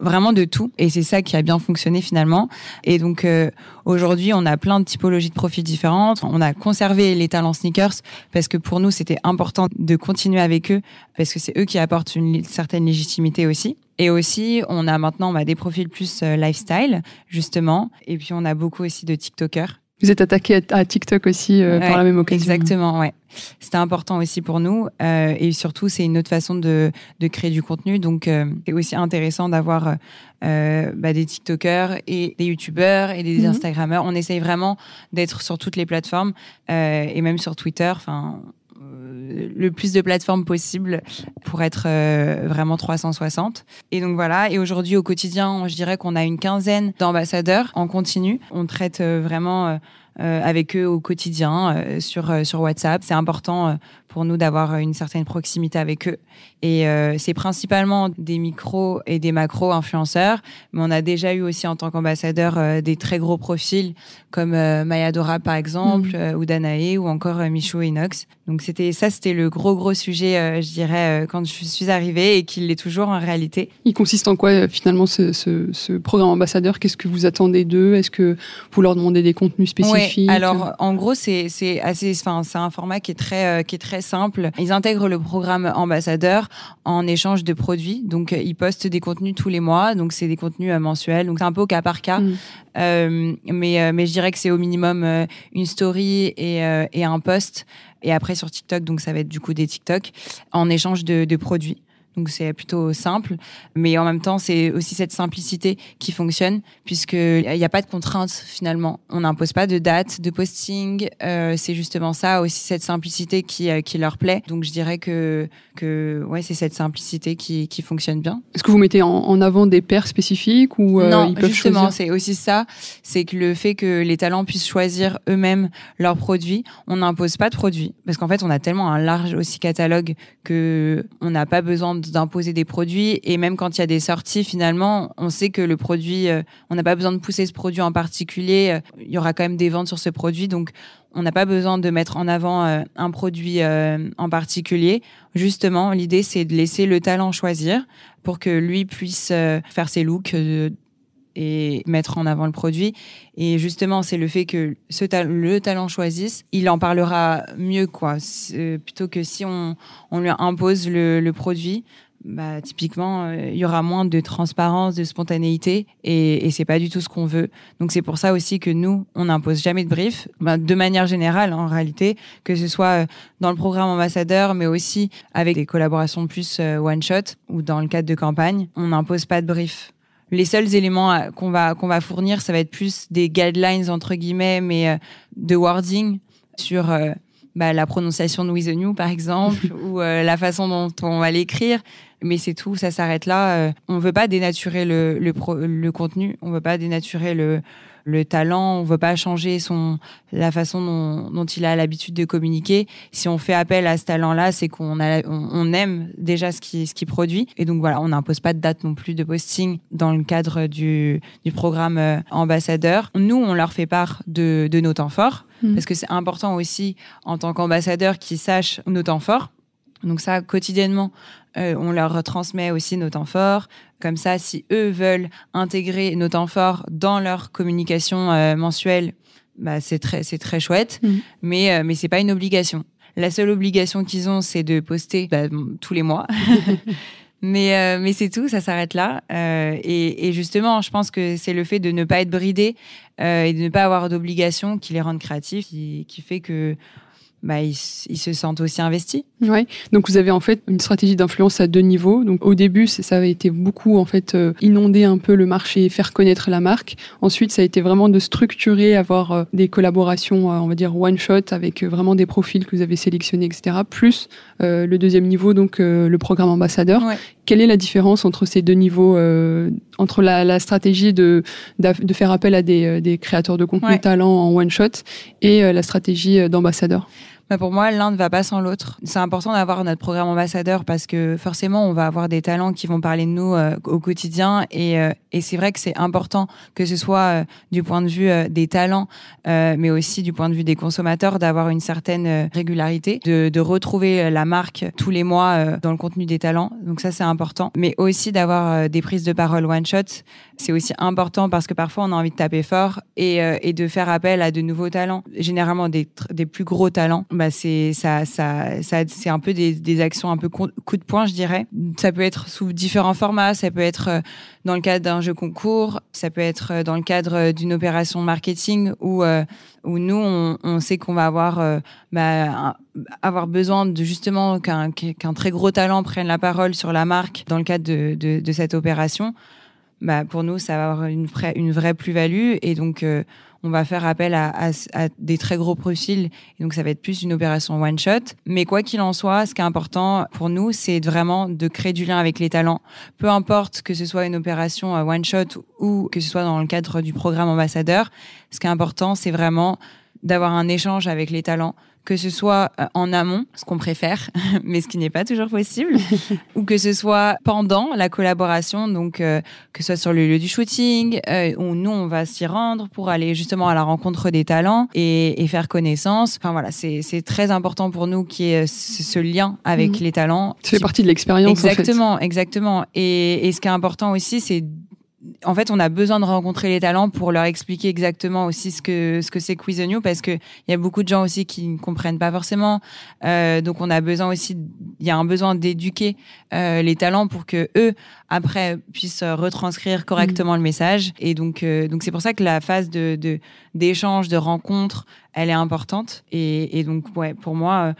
vraiment de tout. Et c'est ça qui a bien fonctionné finalement. Et donc euh, aujourd'hui, on a plein de typologies de profils différentes. On a conservé les talents sneakers parce que pour nous, c'était important de continuer avec eux parce que c'est eux qui apportent une certaine légitimité aussi. Et aussi, on a maintenant bah, des profils plus euh, lifestyle, justement. Et puis, on a beaucoup aussi de TikTokers. Vous êtes attaqué à, TikTok aussi euh, par la même occasion. Exactement, ouais. C'était important aussi pour nous. Euh, et surtout, c'est une autre façon de, de, créer du contenu. Donc, euh, c'est aussi intéressant d'avoir euh, bah, des TikTokers et des YouTubeurs et des mhm. Instagrammeurs. On essaye vraiment d'être sur toutes les plateformes et même sur Twitter. Enfin, le plus de plateformes possible pour être euh, vraiment 360. Et donc voilà. Et aujourd'hui, au quotidien, je dirais qu'on a une quinzaine d'ambassadeurs en continu. On traite euh, vraiment euh, avec eux au quotidien sur sur WhatsApp. C'est important pour nous d'avoir une certaine proximité avec eux. Et c'est principalement des micros et des macros influenceurs, mais on a déjà eu aussi en tant qu'ambassadeur des très gros profils comme Maya Dora par exemple, mm. ou Danae ou encore Michou Inox. Donc c'était ça, c'était le gros gros sujet, euh, je dirais, euh, quand je suis arrivée et qu'il l'est toujours en réalité. Il consiste en quoi euh, finalement ce, ce, ce programme ambassadeur? Qu'est-ce que vous attendez d'eux? Est-ce que vous leur demandez des contenus spécifiques? Alors en gros, c'est c'est assez, enfin c'est un format qui est très qui est très simple. Ils intègrent le programme ambassadeur en échange de produits. Donc ils postent des contenus tous les mois. Donc c'est des contenus mensuels. Donc c'est un peu au cas par cas. Mm. Euh, mais mais je dirais que c'est au minimum une story et, et un post et après sur TikTok, donc ça va être du coup des TikTok en échange de, de produits. Donc c'est plutôt simple, mais en même temps c'est aussi cette simplicité qui fonctionne puisque il n'y a pas de contraintes finalement. On n'impose pas de date, de posting. Euh, c'est justement ça aussi cette simplicité qui, euh, qui leur plaît. Donc je dirais que que ouais c'est cette simplicité qui, qui fonctionne bien. Est-ce que vous mettez en, avant des paires spécifiques ou euh, non ils peuvent justement c'est aussi ça. C'est que le fait que les talents puissent choisir eux-mêmes leurs produits, on n'impose pas de produits parce qu'en fait on a tellement un large aussi catalogue que on n'a pas besoin de d'imposer des produits. Et même quand il y a des sorties, finalement, on sait que le produit, euh, on n'a pas besoin de pousser ce produit en particulier. Euh, il y aura quand même des ventes sur ce produit. Donc, on n'a pas besoin de mettre en avant euh, un produit en particulier. Justement, l'idée, c'est de laisser le talent choisir pour que lui puisse faire ses looks et mettre en avant le produit. Et justement, c'est le fait que le talent choisisse, il en parlera mieux, quoi. Plutôt que si on, lui impose le, produit, bah, typiquement, euh, il y aura moins de transparence, de spontanéité, et, et c'est pas du tout ce qu'on veut. Donc c'est pour ça aussi que nous, on n'impose jamais de brief, bah, de manière générale en réalité, que ce soit euh, dans le programme ambassadeur, mais aussi avec des collaborations plus euh, one shot ou dans le cadre de campagne, on n'impose pas de brief les seuls éléments euh, qu'on va qu'on va fournir, ça va être plus des guidelines entre guillemets, mais euh, de wording sur euh, bah, la prononciation de We the New par exemple <laughs> ou la façon dont on va l'écrire. Mais c'est tout, ça s'arrête là. on veut pas dénaturer le le, le contenu, on veut pas dénaturer le le talent, on veut pas changer son la façon dont, dont il a l'habitude de communiquer. Si on fait appel à ce talent-là, c'est qu'on a on, aime déjà ce qui ce qui produit et donc voilà, on n'impose pas de date non plus de posting dans le cadre du du programme euh, ambassadeur. Nous, on leur fait part de de nos temps forts mmh. parce que c'est important aussi en tant qu'ambassadeur qu'ils sachent nos temps forts. Donc ça, quotidiennement, euh, on leur transmet aussi nos temps forts. Comme ça, si eux veulent intégrer nos temps forts dans leur communication euh, mensuelle, bah, c'est très, c'est très chouette. Mmh. Mais, euh, mais c'est pas une obligation. La seule obligation qu'ils ont, c'est de poster bah, tous les mois. <laughs> mais, mais c'est tout, ça s'arrête là. Et, et, justement, je pense que c'est le fait de ne pas être bridé et de ne pas avoir d'obligation qui les rend créatifs, qui, qui fait que bah, ils, se sentent aussi investis. Ouais. Donc vous avez en fait une stratégie d'influence à deux niveaux. Donc au début, ça avait été beaucoup en fait euh, inonder un peu le marché, faire connaître la marque. Ensuite, ça a été vraiment de structurer, avoir euh, des collaborations, euh, on va dire one shot avec vraiment des profils que vous avez sélectionnés, etc. Plus le deuxième niveau, donc le programme ambassadeur. Quelle est la différence entre ces deux niveaux, entre la, stratégie de, de faire appel à des, des créateurs de contenu talent en one shot et la stratégie d'ambassadeur? Bah, pour moi, l'un ne va pas sans l'autre. C'est important d'avoir notre programme ambassadeur parce que forcément, on va avoir des talents qui vont parler de nous euh, au quotidien. Et, euh, et c'est vrai que c'est important que ce soit euh, du point de vue des talents, mais aussi du point de vue des consommateurs, d'avoir une certaine régularité, de, de, retrouver la marque tous les mois dans le contenu des talents. Donc ça, c'est important. Mais aussi d'avoir des prises de parole one-shot. C'est aussi important parce que parfois, on a envie de taper fort et, et de faire appel à de nouveaux talents, généralement des, des plus gros talents bah c'est ça, ça, ça c'est un peu des, des, actions un peu coup de poing, je dirais. Ça peut être sous différents formats, ça peut être euh, dans le cadre d'un jeu concours, ça peut être euh, dans le cadre d'une opération marketing où euh, où nous on, on sait qu'on va avoir bah, avoir besoin de justement qu'un qu'un très gros talent prenne la parole sur la marque dans le cadre de, de, de cette opération. Bah, pour nous, ça va avoir une, vraie, une vraie plus-value et donc on va faire appel à, des très gros profils. Et donc, ça va être plus une opération one shot. Mais quoi qu'il en soit, ce qui est important pour nous, c'est vraiment de créer du lien avec les talents. Peu importe que ce soit une opération euh, one shot ou que ce soit dans le cadre du programme ambassadeur. Ce qui est important, c'est vraiment d'avoir un échange avec les talents, que ce soit euh, en amont, ce qu'on préfère, <laughs> mais ce qui n'est pas toujours possible, <laughs> ou que ce soit pendant la collaboration, donc euh, que ce soit sur le lieu du shooting, euh, où nous on va s'y rendre pour aller justement à la rencontre des talents et, faire connaissance. Enfin voilà, c'est très important pour nous qu'il y ait ce, lien avec mhm. les talents. Ça fait partie de l'expérience. Exactement, en fait. exactement. Et, et ce qui est important aussi, c'est en fait, on a besoin de rencontrer les talents pour leur expliquer exactement aussi ce que ce que c'est Quiz New parce que il y a beaucoup de gens aussi qui ne comprennent pas forcément. Euh, donc, on a besoin aussi, il y a un besoin d'éduquer euh, les talents pour que eux après puissent retranscrire correctement le message. Et donc, euh, donc c'est pour ça que la phase de d'échange, de, rencontre, elle est importante. Et, et donc, ouais, pour moi,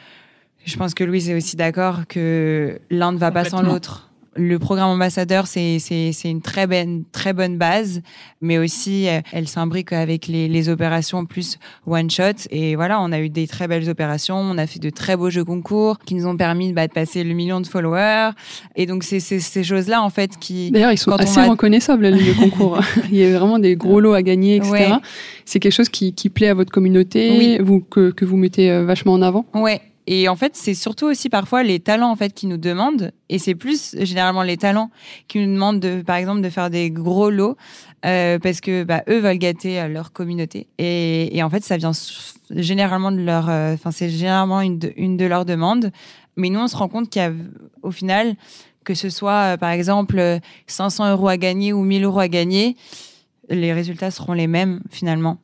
je pense que Louise est aussi d'accord que l'un ne va pas sans l'autre le programme ambassadeur, c'est une très bonne, très bonne base, mais aussi euh, elle s'imbrique avec les, les, opérations plus one shot. Et voilà, on a eu des très belles opérations, on a fait de très beaux jeux concours qui nous ont permis bah, de passer le million de followers. Et donc c'est ces choses-là en fait qui. D'ailleurs, ils sont assez reconnaissables les jeux concours. <laughs> Il y a vraiment des gros lots à gagner, etc. C'est quelque chose qui, qui, plaît à votre communauté, vous que, que vous mettez euh, vachement en avant? Ouais, et en fait, c'est surtout aussi parfois les talents en fait qui nous demandent, et c'est plus généralement les talents qui nous demandent de, par exemple, de faire des gros lots euh, parce que bah, eux veulent gâter euh, leur communauté. Et, en fait, ça vient généralement de leur, euh, enfin c'est généralement une de, leurs demandes. Mais nous, on se rend compte qu'il y a au final que ce soit par exemple 500 euros à gagner ou 1000 euros à gagner, les résultats seront les mêmes finalement.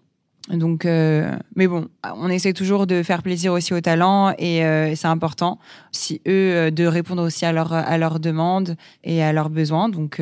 Donc, euh, mais bon, on essaie toujours de faire plaisir aussi aux talents et euh, c'est important si eux euh, de répondre aussi à leurs à leurs demandes et à leurs besoins. Donc,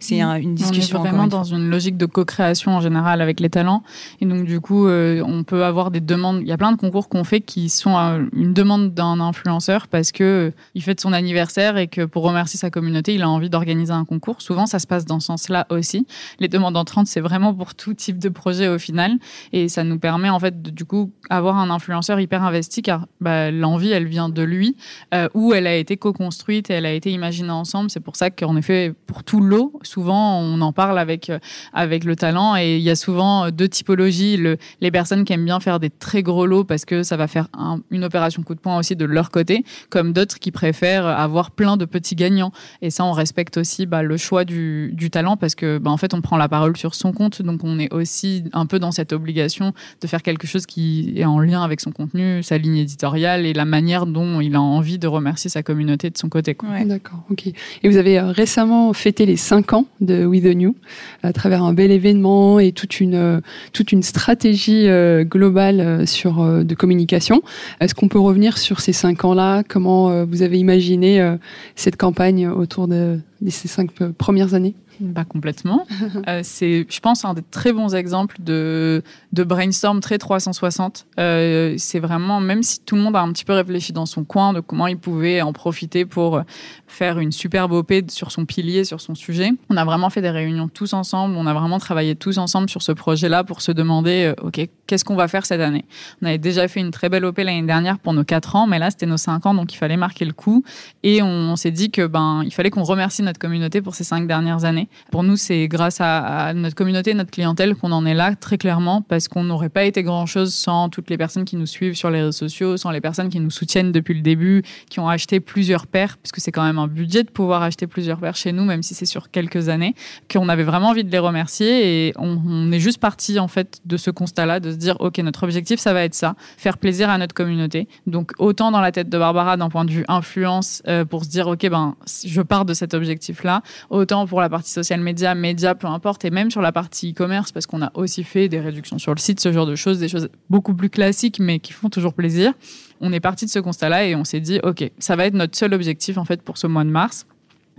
c'est une discussion. On est vraiment dans une logique de co-création en général avec les talents. Et donc, du coup, euh, on peut avoir des demandes. Il y a plein de concours qu'on fait qui sont euh, une demande d'un influenceur parce que euh, il fête son anniversaire et que pour remercier sa communauté, il a envie d'organiser un concours. Souvent, ça se passe dans ce sens-là aussi. Les demandes entrantes, c'est vraiment pour tout type de projet au final. Et ça nous permet en fait de, du coup avoir un influenceur hyper investi car bah, l'envie elle vient de lui euh, ou elle a été co-construite et elle a été imaginée ensemble. C'est pour ça qu'en effet pour tout l'eau souvent on en parle avec avec le talent et il y a souvent deux typologies le, les personnes qui aiment bien faire des très gros lots parce que ça va faire une opération coup de poing aussi de leur côté comme d'autres qui préfèrent avoir plein de petits gagnants et ça on respecte aussi bah, le choix du, du talent parce que bah, en fait on prend la parole sur son compte donc on est aussi un peu dans cette obligation de faire quelque chose qui est en lien avec son contenu, sa ligne éditoriale et la manière dont il a envie de remercier sa communauté de son côté. D'accord, ok. Et vous avez euh, récemment fêté les 5 ans de With the New à travers un bel événement et toute une, euh, toute une stratégie euh, globale sur, de communication. Est-ce qu'on peut revenir sur ces 5 ans-là? Comment vous avez imaginé cette campagne autour de, ces 5 premières années? Bah, complètement. <laughs> euh, c'est, je pense, un des très bons exemples de, de brainstorm très 360. Euh, c'est vraiment, même si tout le monde a un petit peu réfléchi dans son coin de comment il pouvait en profiter pour faire une superbe OP sur son pilier, sur son sujet, on a vraiment fait des réunions tous ensemble. On a vraiment travaillé tous ensemble sur ce projet-là pour se demander, euh, OK, qu'est-ce qu'on va faire cette année? On avait déjà fait une très belle OP l'année dernière pour nos 4 ans, mais là, c'était nos 5 ans, donc il fallait marquer le coup. Et on, s'est dit que ben, il fallait qu'on remercie notre communauté pour ces 5 dernières années. Pour nous, c'est grâce à, notre communauté, notre clientèle qu'on en est là, très clairement, parce qu'on n'aurait pas été grand-chose sans toutes les personnes qui nous suivent sur les réseaux sociaux, sans les personnes qui nous soutiennent depuis le début, qui ont acheté plusieurs paires, puisque c'est quand même un budget de pouvoir acheter plusieurs paires chez nous, même si c'est sur quelques années, qu'on avait vraiment envie de les remercier. Et on, est juste parti, en fait, de ce constat-là, de se dire, OK, notre objectif, ça va être ça, faire plaisir à notre communauté. Donc, autant dans la tête de Barbara, d'un point de vue influence, euh, pour se dire, OK, ben, je pars de cet objectif-là, autant pour la partie social media, média, peu importe, et même sur la partie e-commerce, parce qu'on a aussi fait des réductions sur le site, ce genre de choses, des choses beaucoup plus classiques, mais qui font toujours plaisir. On est parti de ce constat-là et on s'est dit, OK, ça va être notre seul objectif, en fait, pour ce mois de mars.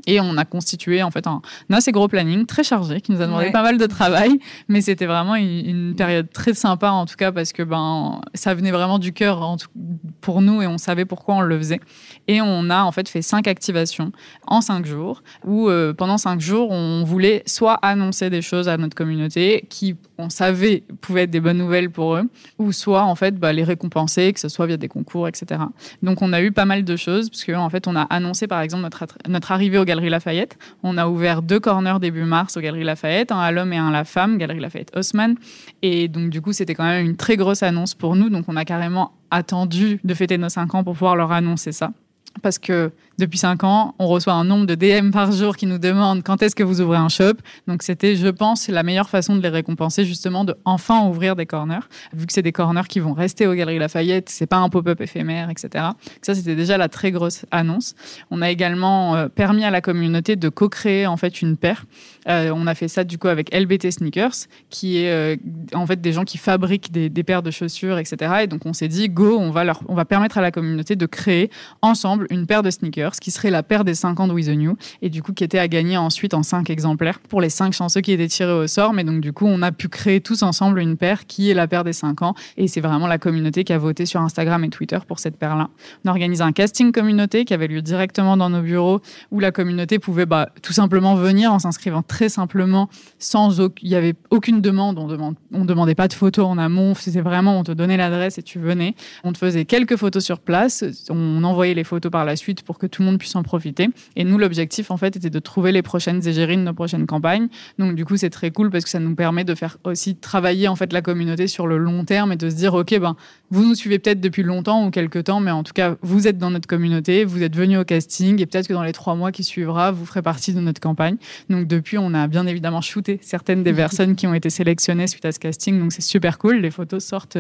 Et on a constitué en fait un, assez gros planning, très chargé, qui nous a demandé pas mal de travail, mais c'était vraiment une, période très sympa en tout cas parce que ben ça venait vraiment du cœur pour nous et on savait pourquoi on le faisait. Et on a en fait fait cinq activations en cinq jours où euh, pendant cinq jours on voulait soit annoncer des choses à notre communauté qui on savait pouvaient être des bonnes nouvelles pour eux, ou soit en fait bah, les récompenser, que ce soit via des concours, etc. Donc on a eu pas mal de choses parce que en fait on a annoncé par exemple notre, notre arrivée au Galerie Lafayette. On a ouvert deux corners début mars au Galerie Lafayette, un à l'homme et un à la femme, Galerie Lafayette Haussmann. Et donc, du coup, c'était quand même une très grosse annonce pour nous. Donc, on a carrément attendu de fêter nos cinq ans pour pouvoir leur annoncer ça parce que depuis cinq ans, on reçoit un nombre de DM par jour qui nous demandent quand est-ce que vous ouvrez un shop. Donc c'était, je pense, la meilleure façon de les récompenser, justement, de enfin ouvrir des corners, vu que c'est des corners qui vont rester aux Galeries Lafayette, c'est pas un pop-up éphémère, etc. Ça, c'était déjà la très grosse annonce. On a également euh, permis à la communauté de co-créer en fait une paire. Euh, on a fait ça du coup avec LBT Sneakers, qui est euh, en fait des gens qui fabriquent des, des, paires de chaussures, etc. Et donc on s'est dit, go, on va leur, on va permettre à la communauté de créer ensemble une paire de sneakers qui serait la paire des 5 ans de With the New et du coup qui était à gagner ensuite en 5 exemplaires pour les 5 chanceux qui étaient tirés au sort. Mais donc du coup, on a pu créer tous ensemble une paire qui est la paire des 5 ans et c'est vraiment la communauté qui a voté sur Instagram et Twitter pour cette paire-là. On a organisé un casting communauté qui avait lieu directement dans nos bureaux où la communauté pouvait bah, tout simplement venir en s'inscrivant très simplement sans il y avait aucune demande, on demande on demandait pas de photos en amont, c'était vraiment on te donnait l'adresse et tu venais. On te faisait quelques photos sur place, on envoyait les photos par la suite pour que tout le monde puisse en profiter. Et nous, l'objectif, en fait, était de trouver les prochaines égérines, nos prochaines campagnes. Donc, du coup, c'est très cool parce que ça nous permet de faire aussi travailler, en fait, la communauté sur le long terme et de se dire, OK, ben, vous nous suivez peut-être depuis longtemps ou quelques temps, mais en tout cas, vous êtes dans notre communauté, vous êtes venu au casting et peut-être que dans les trois mois qui suivra, vous ferez partie de notre campagne. Donc, depuis, on a bien évidemment shooté certaines des <laughs> personnes qui ont été sélectionnées suite à ce casting. Donc, c'est super cool. Les photos sortent,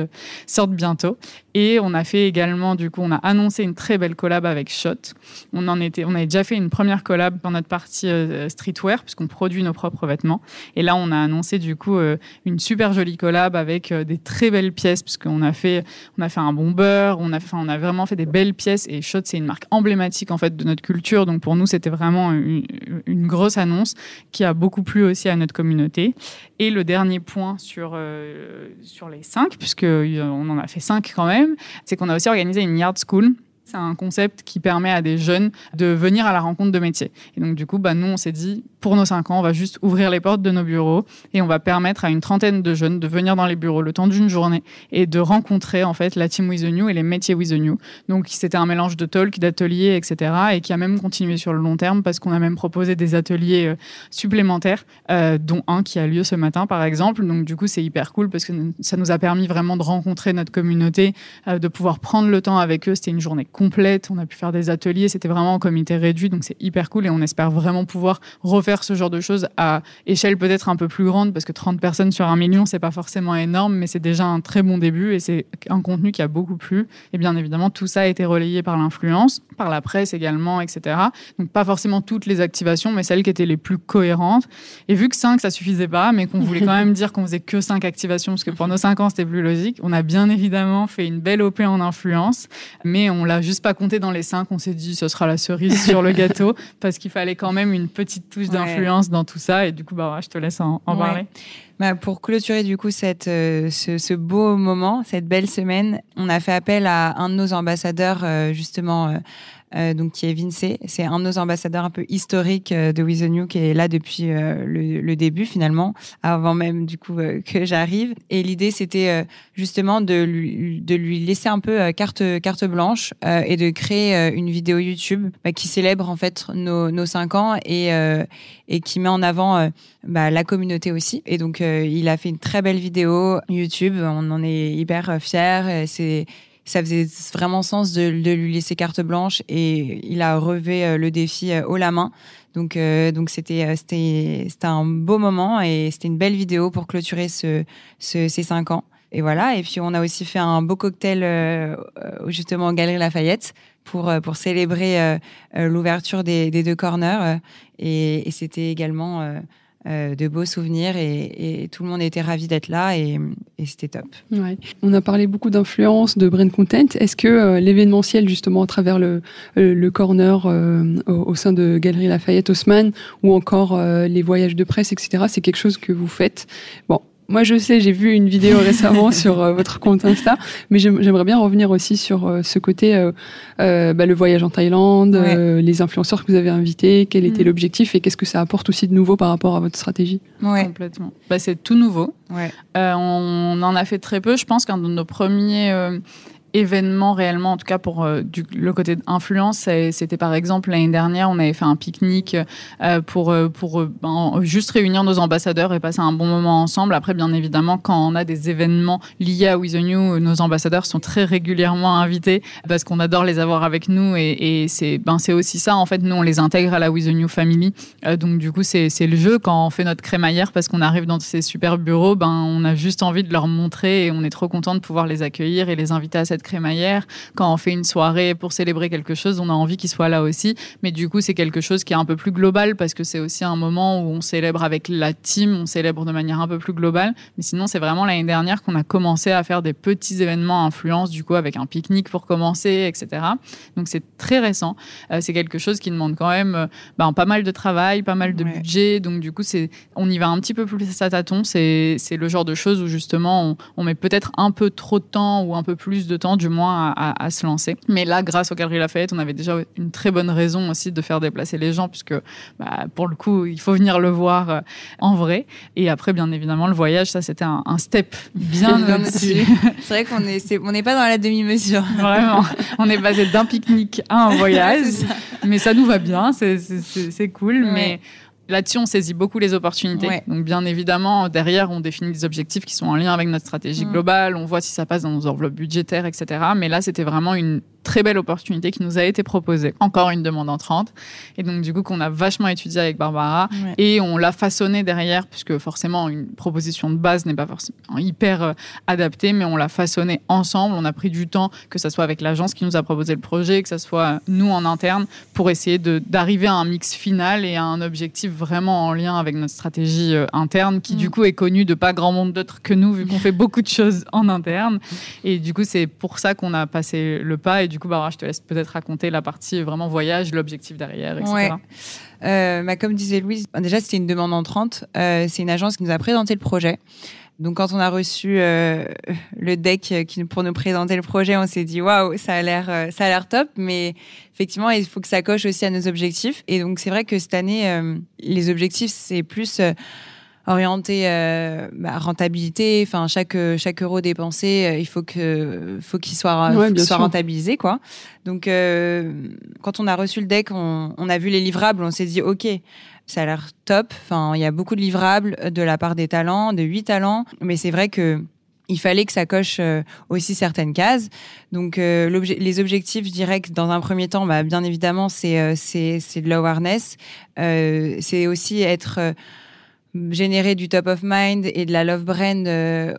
sortent bientôt. Et on a fait également, du coup, on a annoncé une très belle collab avec Shot. On en était, on avait déjà fait une première collab dans notre partie euh, streetwear, puisqu'on produit nos propres vêtements. Et là, on a annoncé, du coup, euh, une super jolie collab avec euh, des très belles pièces, puisqu'on a fait, on a fait un bomber, on a, on a vraiment fait des belles pièces. Et Shot, c'est une marque emblématique, en fait, de notre culture. Donc, pour nous, c'était vraiment une, une, grosse annonce qui a beaucoup plu aussi à notre communauté. Et le dernier point sur, sur les cinq, puisqu'on en a fait cinq quand même, c'est qu'on a aussi organisé une yard school C'est un concept qui permet à des jeunes de venir à la rencontre de métiers. Et donc, du coup, bah, nous, on s'est dit, pour nos cinq ans, on va juste ouvrir les portes de nos bureaux et on va permettre à une trentaine de jeunes de venir dans les bureaux le temps d'une journée et de rencontrer, en fait, la team With the New et les métiers With the New. Donc, c'était un mélange de talk, d'ateliers, etc. et qui a même continué sur le long terme parce qu'on a même proposé des ateliers euh, supplémentaires, euh, dont un qui a lieu ce matin, par exemple. Donc, du coup, c'est hyper cool parce que ça nous a permis vraiment de rencontrer notre communauté, euh, de pouvoir prendre le temps avec eux. C'était une journée complète. On a pu faire des ateliers. C'était vraiment en comité réduit. Donc, c'est hyper cool et on espère vraiment pouvoir refaire ce genre de choses à échelle peut-être un peu plus grande parce que 30 personnes sur un million, c'est pas forcément énorme, mais c'est déjà un très bon début et c'est un contenu qui a beaucoup plu. Et bien évidemment, tout ça a été relayé par l'influence, par la presse également, etc. Donc, pas forcément toutes les activations, mais celles qui étaient les plus cohérentes. Et vu que 5, ça suffisait pas, mais qu'on voulait quand même <laughs> dire qu'on faisait que 5 activations, parce que pour nos 5 ans, c'était plus logique, on a bien évidemment fait une belle OP en influence, mais on l'a juste pas compté dans les 5. On s'est dit, ce sera la cerise sur le <laughs> gâteau, parce qu'il fallait quand même une petite touche d'influence dans tout ça. Et du coup, bah, je te laisse en, parler. Bah, pour clôturer du coup cette, euh, ce, beau moment, cette belle semaine, on a fait appel à un de nos ambassadeurs euh, justement euh, euh, donc qui est Vince. C'est un de nos ambassadeurs un peu historiques euh, de With New qui est là depuis euh, le, début finalement, avant même du coup que j'arrive. Et l'idée c'était justement de lui, de lui laisser un peu carte carte blanche et de créer une vidéo YouTube bah, qui célèbre en fait nos, nos cinq ans et et qui met en avant bah, la communauté aussi. Et donc il a fait une très belle vidéo YouTube. On en est hyper fiers. C'est ça faisait vraiment sens de, lui laisser carte blanche et il a relevé euh, le défi euh, haut la main. Donc, euh, donc c'était, c'était, c'était un beau moment et c'était une belle vidéo pour clôturer ce, ces cinq ans. Et voilà. Et puis, on a aussi fait un beau cocktail, justement, en Galerie Lafayette pour, pour célébrer l'ouverture des, des, deux corners. et, et c'était également euh, de beaux souvenirs et, tout le monde était ravi d'être là et, c'était top. On a parlé beaucoup d'influence, de brand content. Est-ce que euh, l'événementiel justement à travers le, euh, le corner au, sein de Galerie Lafayette Haussmann ou encore les voyages de presse, etc., c'est quelque chose que vous faites? Bon, moi, je sais, j'ai vu une vidéo <laughs> récemment sur euh, votre compte Insta, mais j'aimerais bien revenir aussi sur euh, ce côté, euh, bah, le voyage en Thaïlande, les influenceurs que vous avez invités, quel était mm. l'objectif et qu'est-ce que ça apporte aussi de nouveau par rapport à votre stratégie? Ouais. Complètement. Bah, c'est tout nouveau. Ouais. on en a fait très peu. Je pense qu'un de nos premiers événement réellement, en tout cas pour euh, le côté influence, c'était par exemple l'année dernière, on avait fait un pique-nique euh, pour, euh, pour ben, juste réunir nos ambassadeurs et passer un bon moment ensemble. Après, bien évidemment, quand on a des événements liés à With New, nos ambassadeurs sont très régulièrement invités parce qu'on adore les avoir avec nous et, c'est ben, aussi ça. En fait, nous, on les intègre à la With New Family. donc, du coup, c'est le jeu quand on fait notre crémaillère parce qu'on arrive dans ces super bureaux, ben, on a juste envie de leur montrer et on est trop content de pouvoir les accueillir et les inviter à cette crémaillère. Quand on fait une soirée pour célébrer quelque chose, on a envie qu'ils soient là aussi. Mais du coup, c'est quelque chose qui est un peu plus global parce que c'est aussi un moment où on célèbre avec la team, on célèbre de manière un peu plus globale. Mais sinon, c'est vraiment l'année dernière qu'on a commencé à faire des petits événements influence, du coup, avec un pique-nique pour commencer, etc. Donc, c'est très récent. Euh, c'est quelque chose qui demande quand même euh, ben, pas mal de travail, pas mal de budget. Donc, du coup, c'est, on y va un petit peu plus à tâtons. C'est, c'est le genre de choses où justement, on, on met peut-être un peu trop de temps ou un peu plus de temps du moins à, se lancer. Mais là, grâce aux Galeries Lafayette, on avait déjà une très bonne raison aussi de faire déplacer les gens, puisque bah, pour le coup, il faut venir le voir euh, en vrai. Et après, bien évidemment, le voyage, ça, c'était un, step <laughs> bien au-dessus. C'est vrai qu'on est, on n'est pas dans la demi-mesure. <laughs> Vraiment. On est passé d'un pique-nique à un <laughs> voyage. mais ça nous va bien, c'est cool. Mais Là-dessus, on saisit beaucoup les opportunités. Donc, bien évidemment, derrière, on définit des objectifs qui sont en lien avec notre stratégie mm. globale. On voit si ça passe dans nos enveloppes budgétaires, etc. Mais là, c'était vraiment une très belle opportunité qui nous a été proposée. Encore une demande entrante. Et donc, du coup, qu'on a vachement étudié avec Barbara. Et on l'a façonné derrière, puisque forcément, une proposition de base n'est pas forcément hyper euh, adaptée, mais on l'a façonné ensemble. On a pris du temps, que ce soit avec l'agence qui nous a proposé le projet, que ce soit nous en interne, pour essayer d'arriver à un mix final et à un objectif vraiment en lien avec notre stratégie euh, interne, qui du mm. coup est connue de pas grand monde d'autres que nous, vu qu'on <laughs> fait beaucoup de choses en interne. Et du coup, c'est pour ça qu'on a passé le pas. Et du coup, Barbara, je te laisse peut-être raconter la partie vraiment voyage, l'objectif derrière, etc. Ouais. Euh, bah, comme disait Louise, déjà c'était une demande entrante. Euh, c'est une agence qui nous a présenté le projet. Donc quand on a reçu euh, le deck qui, pour nous présenter le projet, on s'est dit waouh, ça a l'air euh, ça a l'air top, mais effectivement il faut que ça coche aussi à nos objectifs. Et donc c'est vrai que cette année euh, les objectifs c'est plus orienté bah, rentabilité. Enfin chaque chaque euro dépensé, il faut que faut qu'il soit soit rentabilisé quoi. Donc quand on a reçu le deck, on, on a vu les livrables, on s'est dit ok ça a l'air top. Enfin, il y a beaucoup de livrables de la part des talents, de huit talents. Mais c'est vrai que il fallait que ça coche euh, aussi certaines cases. Donc, euh, les objectifs, je dirais que dans un premier temps, bah, bien évidemment, c'est euh, de l'awareness. c'est aussi être générer du top of mind et de la love brand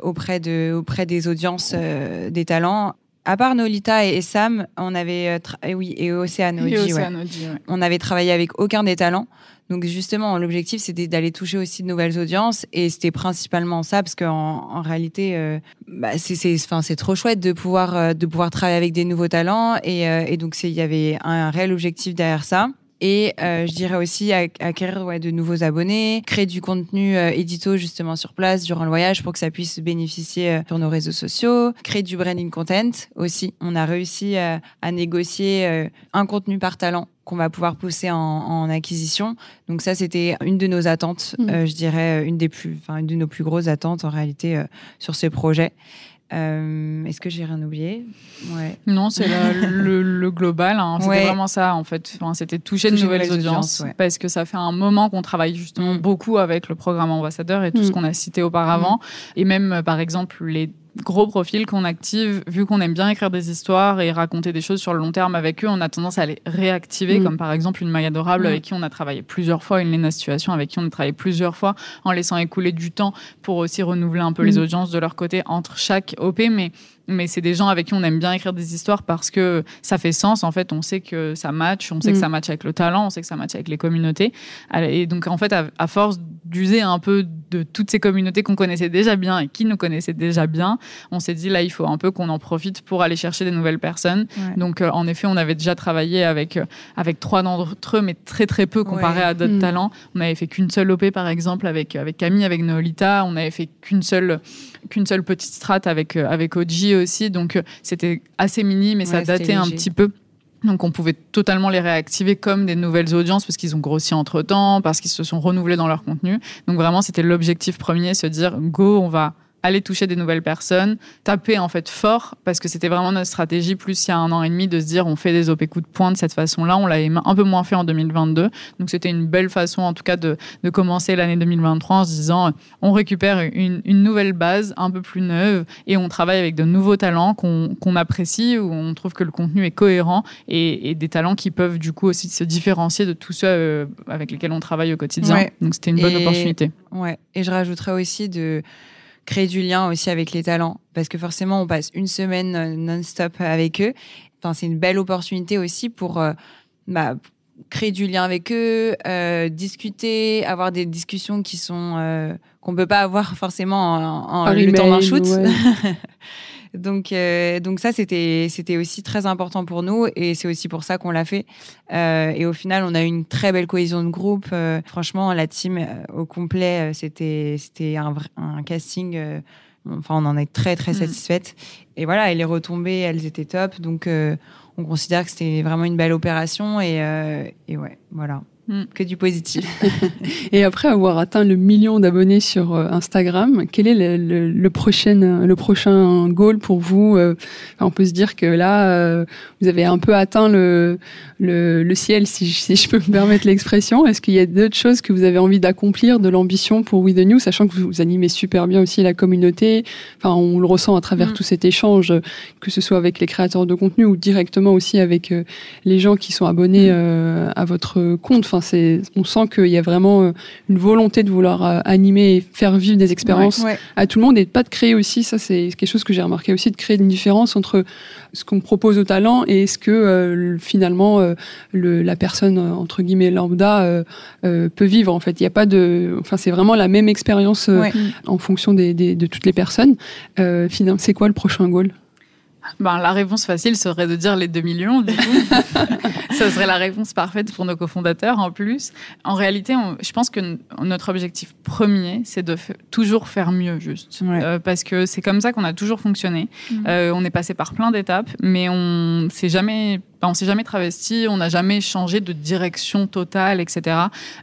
auprès de auprès des audiences des talents. À part Nolita et, Sam, on avait et oui et Océane On avait travaillé avec aucun des talents. Donc justement, l'objectif c'était d'aller toucher aussi de nouvelles audiences. Et c'était principalement ça parce qu'en en réalité, euh, bah, c'est enfin c'est trop chouette de pouvoir euh, de pouvoir travailler avec des nouveaux talents. Et, euh, et donc il y avait un, réel objectif derrière ça. Et euh, je dirais aussi acquérir ouais, de nouveaux abonnés, créer du contenu euh, édito justement sur place durant le voyage pour que ça puisse bénéficier euh, sur nos réseaux sociaux, créer du branding content aussi. On a réussi à négocier un contenu par talent qu'on va pouvoir pousser en, en, acquisition. Donc ça, c'était une de nos attentes, mmh. je dirais une des plus, enfin une de nos plus grosses attentes en réalité sur ce projet. Euh, est-ce que j'ai rien oublié ouais. Non, c'est <laughs> le, global. Hein. C'était vraiment ça, en fait. Enfin, C'était toucher, de nouvelles, audiences. Parce que ça fait un moment qu'on travaille justement mm. beaucoup avec le programme ambassadeur et tout ce mm. qu'on a cité auparavant. Mm. Et même, euh, par exemple, les gros profils qu'on active, vu qu'on aime bien écrire des histoires et raconter des choses sur le long terme avec eux, on a tendance à les réactiver, mm. comme par exemple une Maille adorable mm. avec qui on a travaillé plusieurs fois, une Léna Situation avec qui on a travaillé plusieurs fois, en laissant écouler du temps pour aussi renouveler un peu les mm. audiences de leur côté entre chaque OP. Mais mais c'est des gens avec qui on aime bien écrire des histoires parce que ça fait sens. En fait, on sait que ça match, on sait que ça match avec le talent, on sait que ça match avec les communautés. Et donc, en fait, à, force d'user un peu de toutes ces communautés qu'on connaissait déjà bien et qui nous connaissaient déjà bien, on s'est dit là, il faut un peu qu'on en profite pour aller chercher des nouvelles personnes. Donc, euh, en effet, on avait déjà travaillé avec, euh, avec trois d'entre eux, mais très très peu comparé à d'autres mm. talents. On avait fait qu'une seule OP, par exemple, avec, avec Camille, avec Nolita. On avait fait qu'une seule qu'une seule petite strate avec, euh, avec OG aussi. Donc, euh, c'était assez mini, mais ça datait un petit peu. Donc on pouvait totalement les réactiver comme des nouvelles audiences parce qu'ils ont grossi entre temps, parce qu'ils se sont renouvelés dans leur contenu. Donc vraiment c'était l'objectif premier, se dire go, on va aller toucher des nouvelles personnes, taper en fait fort, parce que c'était vraiment notre stratégie, plus il y a un an et demi, de se dire on fait des OP coups de poing de cette façon-là. On l'avait un peu moins fait en 2022. Donc c'était une belle façon en tout cas de, de commencer l'année 2023 en se disant on récupère une, une, nouvelle base un peu plus neuve et on travaille avec de nouveaux talents qu'on apprécie, où on trouve que le contenu est cohérent et, et, des talents qui peuvent du coup aussi se différencier de tous ceux euh, avec lesquels on travaille au quotidien. Donc c'était une bonne opportunité. Ouais. Et je rajouterais aussi de créer du lien aussi avec les talents parce que forcément on passe une semaine euh, non-stop avec eux. Enfin, c'est une belle opportunité aussi pour euh, bah, créer du lien avec eux, euh, discuter, avoir des discussions qui sont euh, qu'on peut pas avoir forcément en, en le temps d'un shoot. <laughs> Donc, euh, donc ça, c'était, c'était aussi très important pour nous et c'est aussi pour ça qu'on l'a fait. Euh, et au final, on a eu une très belle cohésion de groupe. Euh, franchement, la team euh, au complet, euh, c'était, c'était un, un casting. enfin, on en est très, très mm. satisfaite. Et voilà, et les retombées, elles étaient top. Donc, on considère que c'était vraiment une belle opération et, et ouais, voilà. Mm. que du positif. <laughs> et après avoir atteint le million d'abonnés sur euh, Instagram, quel est le, le, prochain, le prochain goal pour vous euh, On peut se dire que là, euh, vous avez un peu atteint le, le, le ciel, si je, si je, peux me permettre l'expression. Est-ce qu'il y a d'autres choses que vous avez envie d'accomplir, de l'ambition pour We The New, sachant que vous, animez super bien aussi la communauté? Enfin, on le ressent à travers mm. tout cet échange, que ce soit avec les créateurs de contenu ou directement aussi avec les gens qui sont abonnés mm. à votre compte on sent qu'il y a vraiment euh, une volonté de vouloir euh, animer et faire vivre des expériences à tout le monde et pas de créer aussi, ça c'est quelque chose que j'ai remarqué aussi, de créer une différence entre ce qu'on propose aux talents et ce que euh, finalement la personne entre guillemets lambda peut vivre. En fait, il n'y a pas de, enfin c'est vraiment la même expérience en fonction de toutes les personnes. finalement, c'est quoi le prochain goal? Ben, La réponse facile serait de dire les 2 millions, du coup. <laughs> Ça serait la réponse parfaite pour nos cofondateurs en plus. En réalité, je pense que notre objectif premier, c'est de toujours faire mieux, juste. Euh, parce que c'est comme ça qu'on a toujours fonctionné. Mmh. Euh, on est passé par plein d'étapes, mais on s'est jamais on on s'est jamais travesti, on n'a jamais changé de direction totale, etc.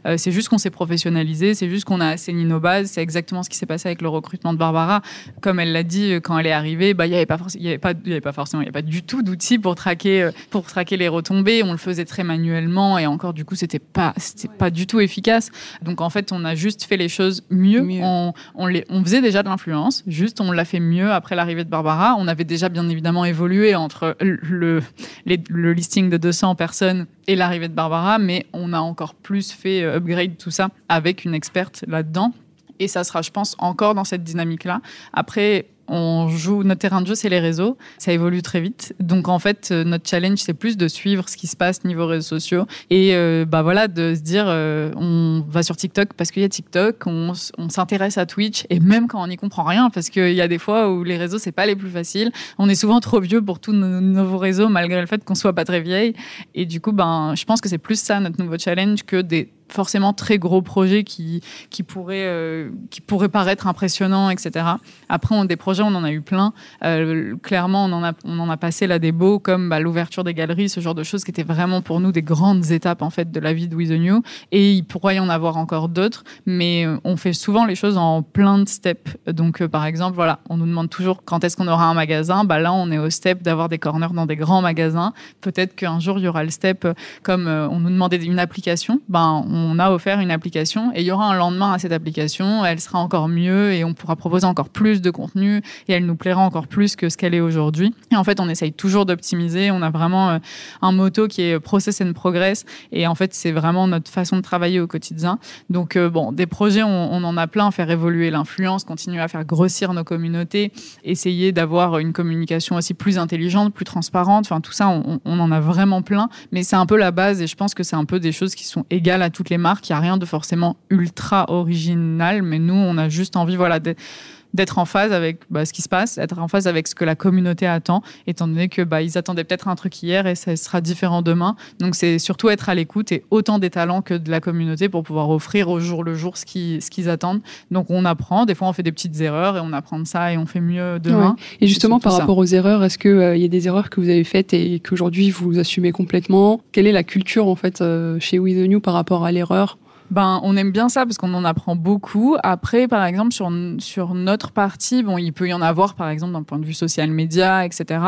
Euh, c'est juste qu'on s'est professionnalisé, c'est juste qu'on a assaini nos bases. C'est exactement ce qui s'est passé avec le recrutement de Barbara. Comme elle l'a dit quand elle est arrivée, bah il y avait pas il y avait pas il y avait pas forcément il y avait pas du tout d'outils pour traquer euh, pour traquer les retombées. On le faisait très manuellement et encore du coup c'était pas c'était pas du tout efficace. Donc en fait on a juste fait les choses mieux. On, on, les, on faisait déjà de l'influence, juste on l'a fait mieux après l'arrivée de Barbara. On avait déjà bien évidemment évolué entre le, les, le le listing de 200 personnes et l'arrivée de Barbara, mais on a encore plus fait euh, upgrade tout ça avec une experte là-dedans. Et ça sera, je pense, encore dans cette dynamique-là. Après, on joue notre terrain de jeu, c'est les réseaux. Ça évolue très vite. Donc en fait, euh, notre challenge, c'est plus de suivre ce qui se passe niveau réseaux sociaux et euh, bah voilà de se dire, euh, on va sur TikTok parce qu'il y a TikTok, on, s'intéresse à Twitch et même quand on n'y comprend rien, parce qu'il y a des fois où les réseaux c'est pas les plus faciles. On est souvent trop vieux pour tous nos nouveaux réseaux malgré le fait qu'on soit pas très vieille. Et du coup, ben je pense que c'est plus ça notre nouveau challenge que des forcément très gros projets qui, qui, pourraient, euh, qui pourraient paraître impressionnants, etc. Après, on, des projets, on en a eu plein. Euh, clairement, on en, a, on en a passé là des beaux, comme bah, l'ouverture des galeries, ce genre de choses qui étaient vraiment pour nous des grandes étapes en fait de la vie de We the New. Et il pourrait y en avoir encore d'autres, mais euh, on fait souvent les choses en plein de steps. Donc, par exemple, voilà, on nous demande toujours quand est-ce qu'on aura un magasin. Bah, là, on est au step d'avoir des corners dans des grands magasins. Peut-être qu'un jour, il y aura le step comme on nous demandait une application. Ben, on on a offert une application et il y aura un lendemain à cette application. Elle sera encore mieux et on pourra proposer encore plus de contenu et elle nous plaira encore plus que ce qu'elle est aujourd'hui. Et en fait, on essaye toujours d'optimiser. On a vraiment euh, un motto qui est process and progress et en fait, c'est vraiment notre façon de travailler au quotidien. Donc, euh, bon, des projets, on, en a plein. Faire évoluer l'influence, continuer à faire grossir nos communautés, essayer d'avoir une communication aussi plus intelligente, plus transparente. Enfin, tout ça, on, on en a vraiment plein. Mais c'est un peu la base et je pense que c'est un peu des choses qui sont égales à toutes les marque, il n'y a rien de forcément ultra original, mais nous, on a juste envie voilà, d'être en phase avec bah, ce qui se passe, être en phase avec ce que la communauté attend, étant donné que bah, ils attendaient peut-être un truc hier et ça sera différent demain. Donc c'est surtout être à l'écoute et autant des talents que de la communauté pour pouvoir offrir au jour le jour ce qu'ils ce qu'ils attendent. Donc on apprend, des fois on fait des petites erreurs et on apprend de ça et on fait mieux demain. Et justement par rapport aux erreurs, est-ce qu'il euh, y a des erreurs que vous avez faites et qu'aujourd'hui vous assumez complètement? Quelle est la culture en fait euh, chez We The New par rapport à l'erreur? Ben, on aime bien ça parce qu'on en apprend beaucoup. Après, par exemple, sur, sur notre partie, bon, il peut y en avoir, par exemple, d'un point de vue social média, etc.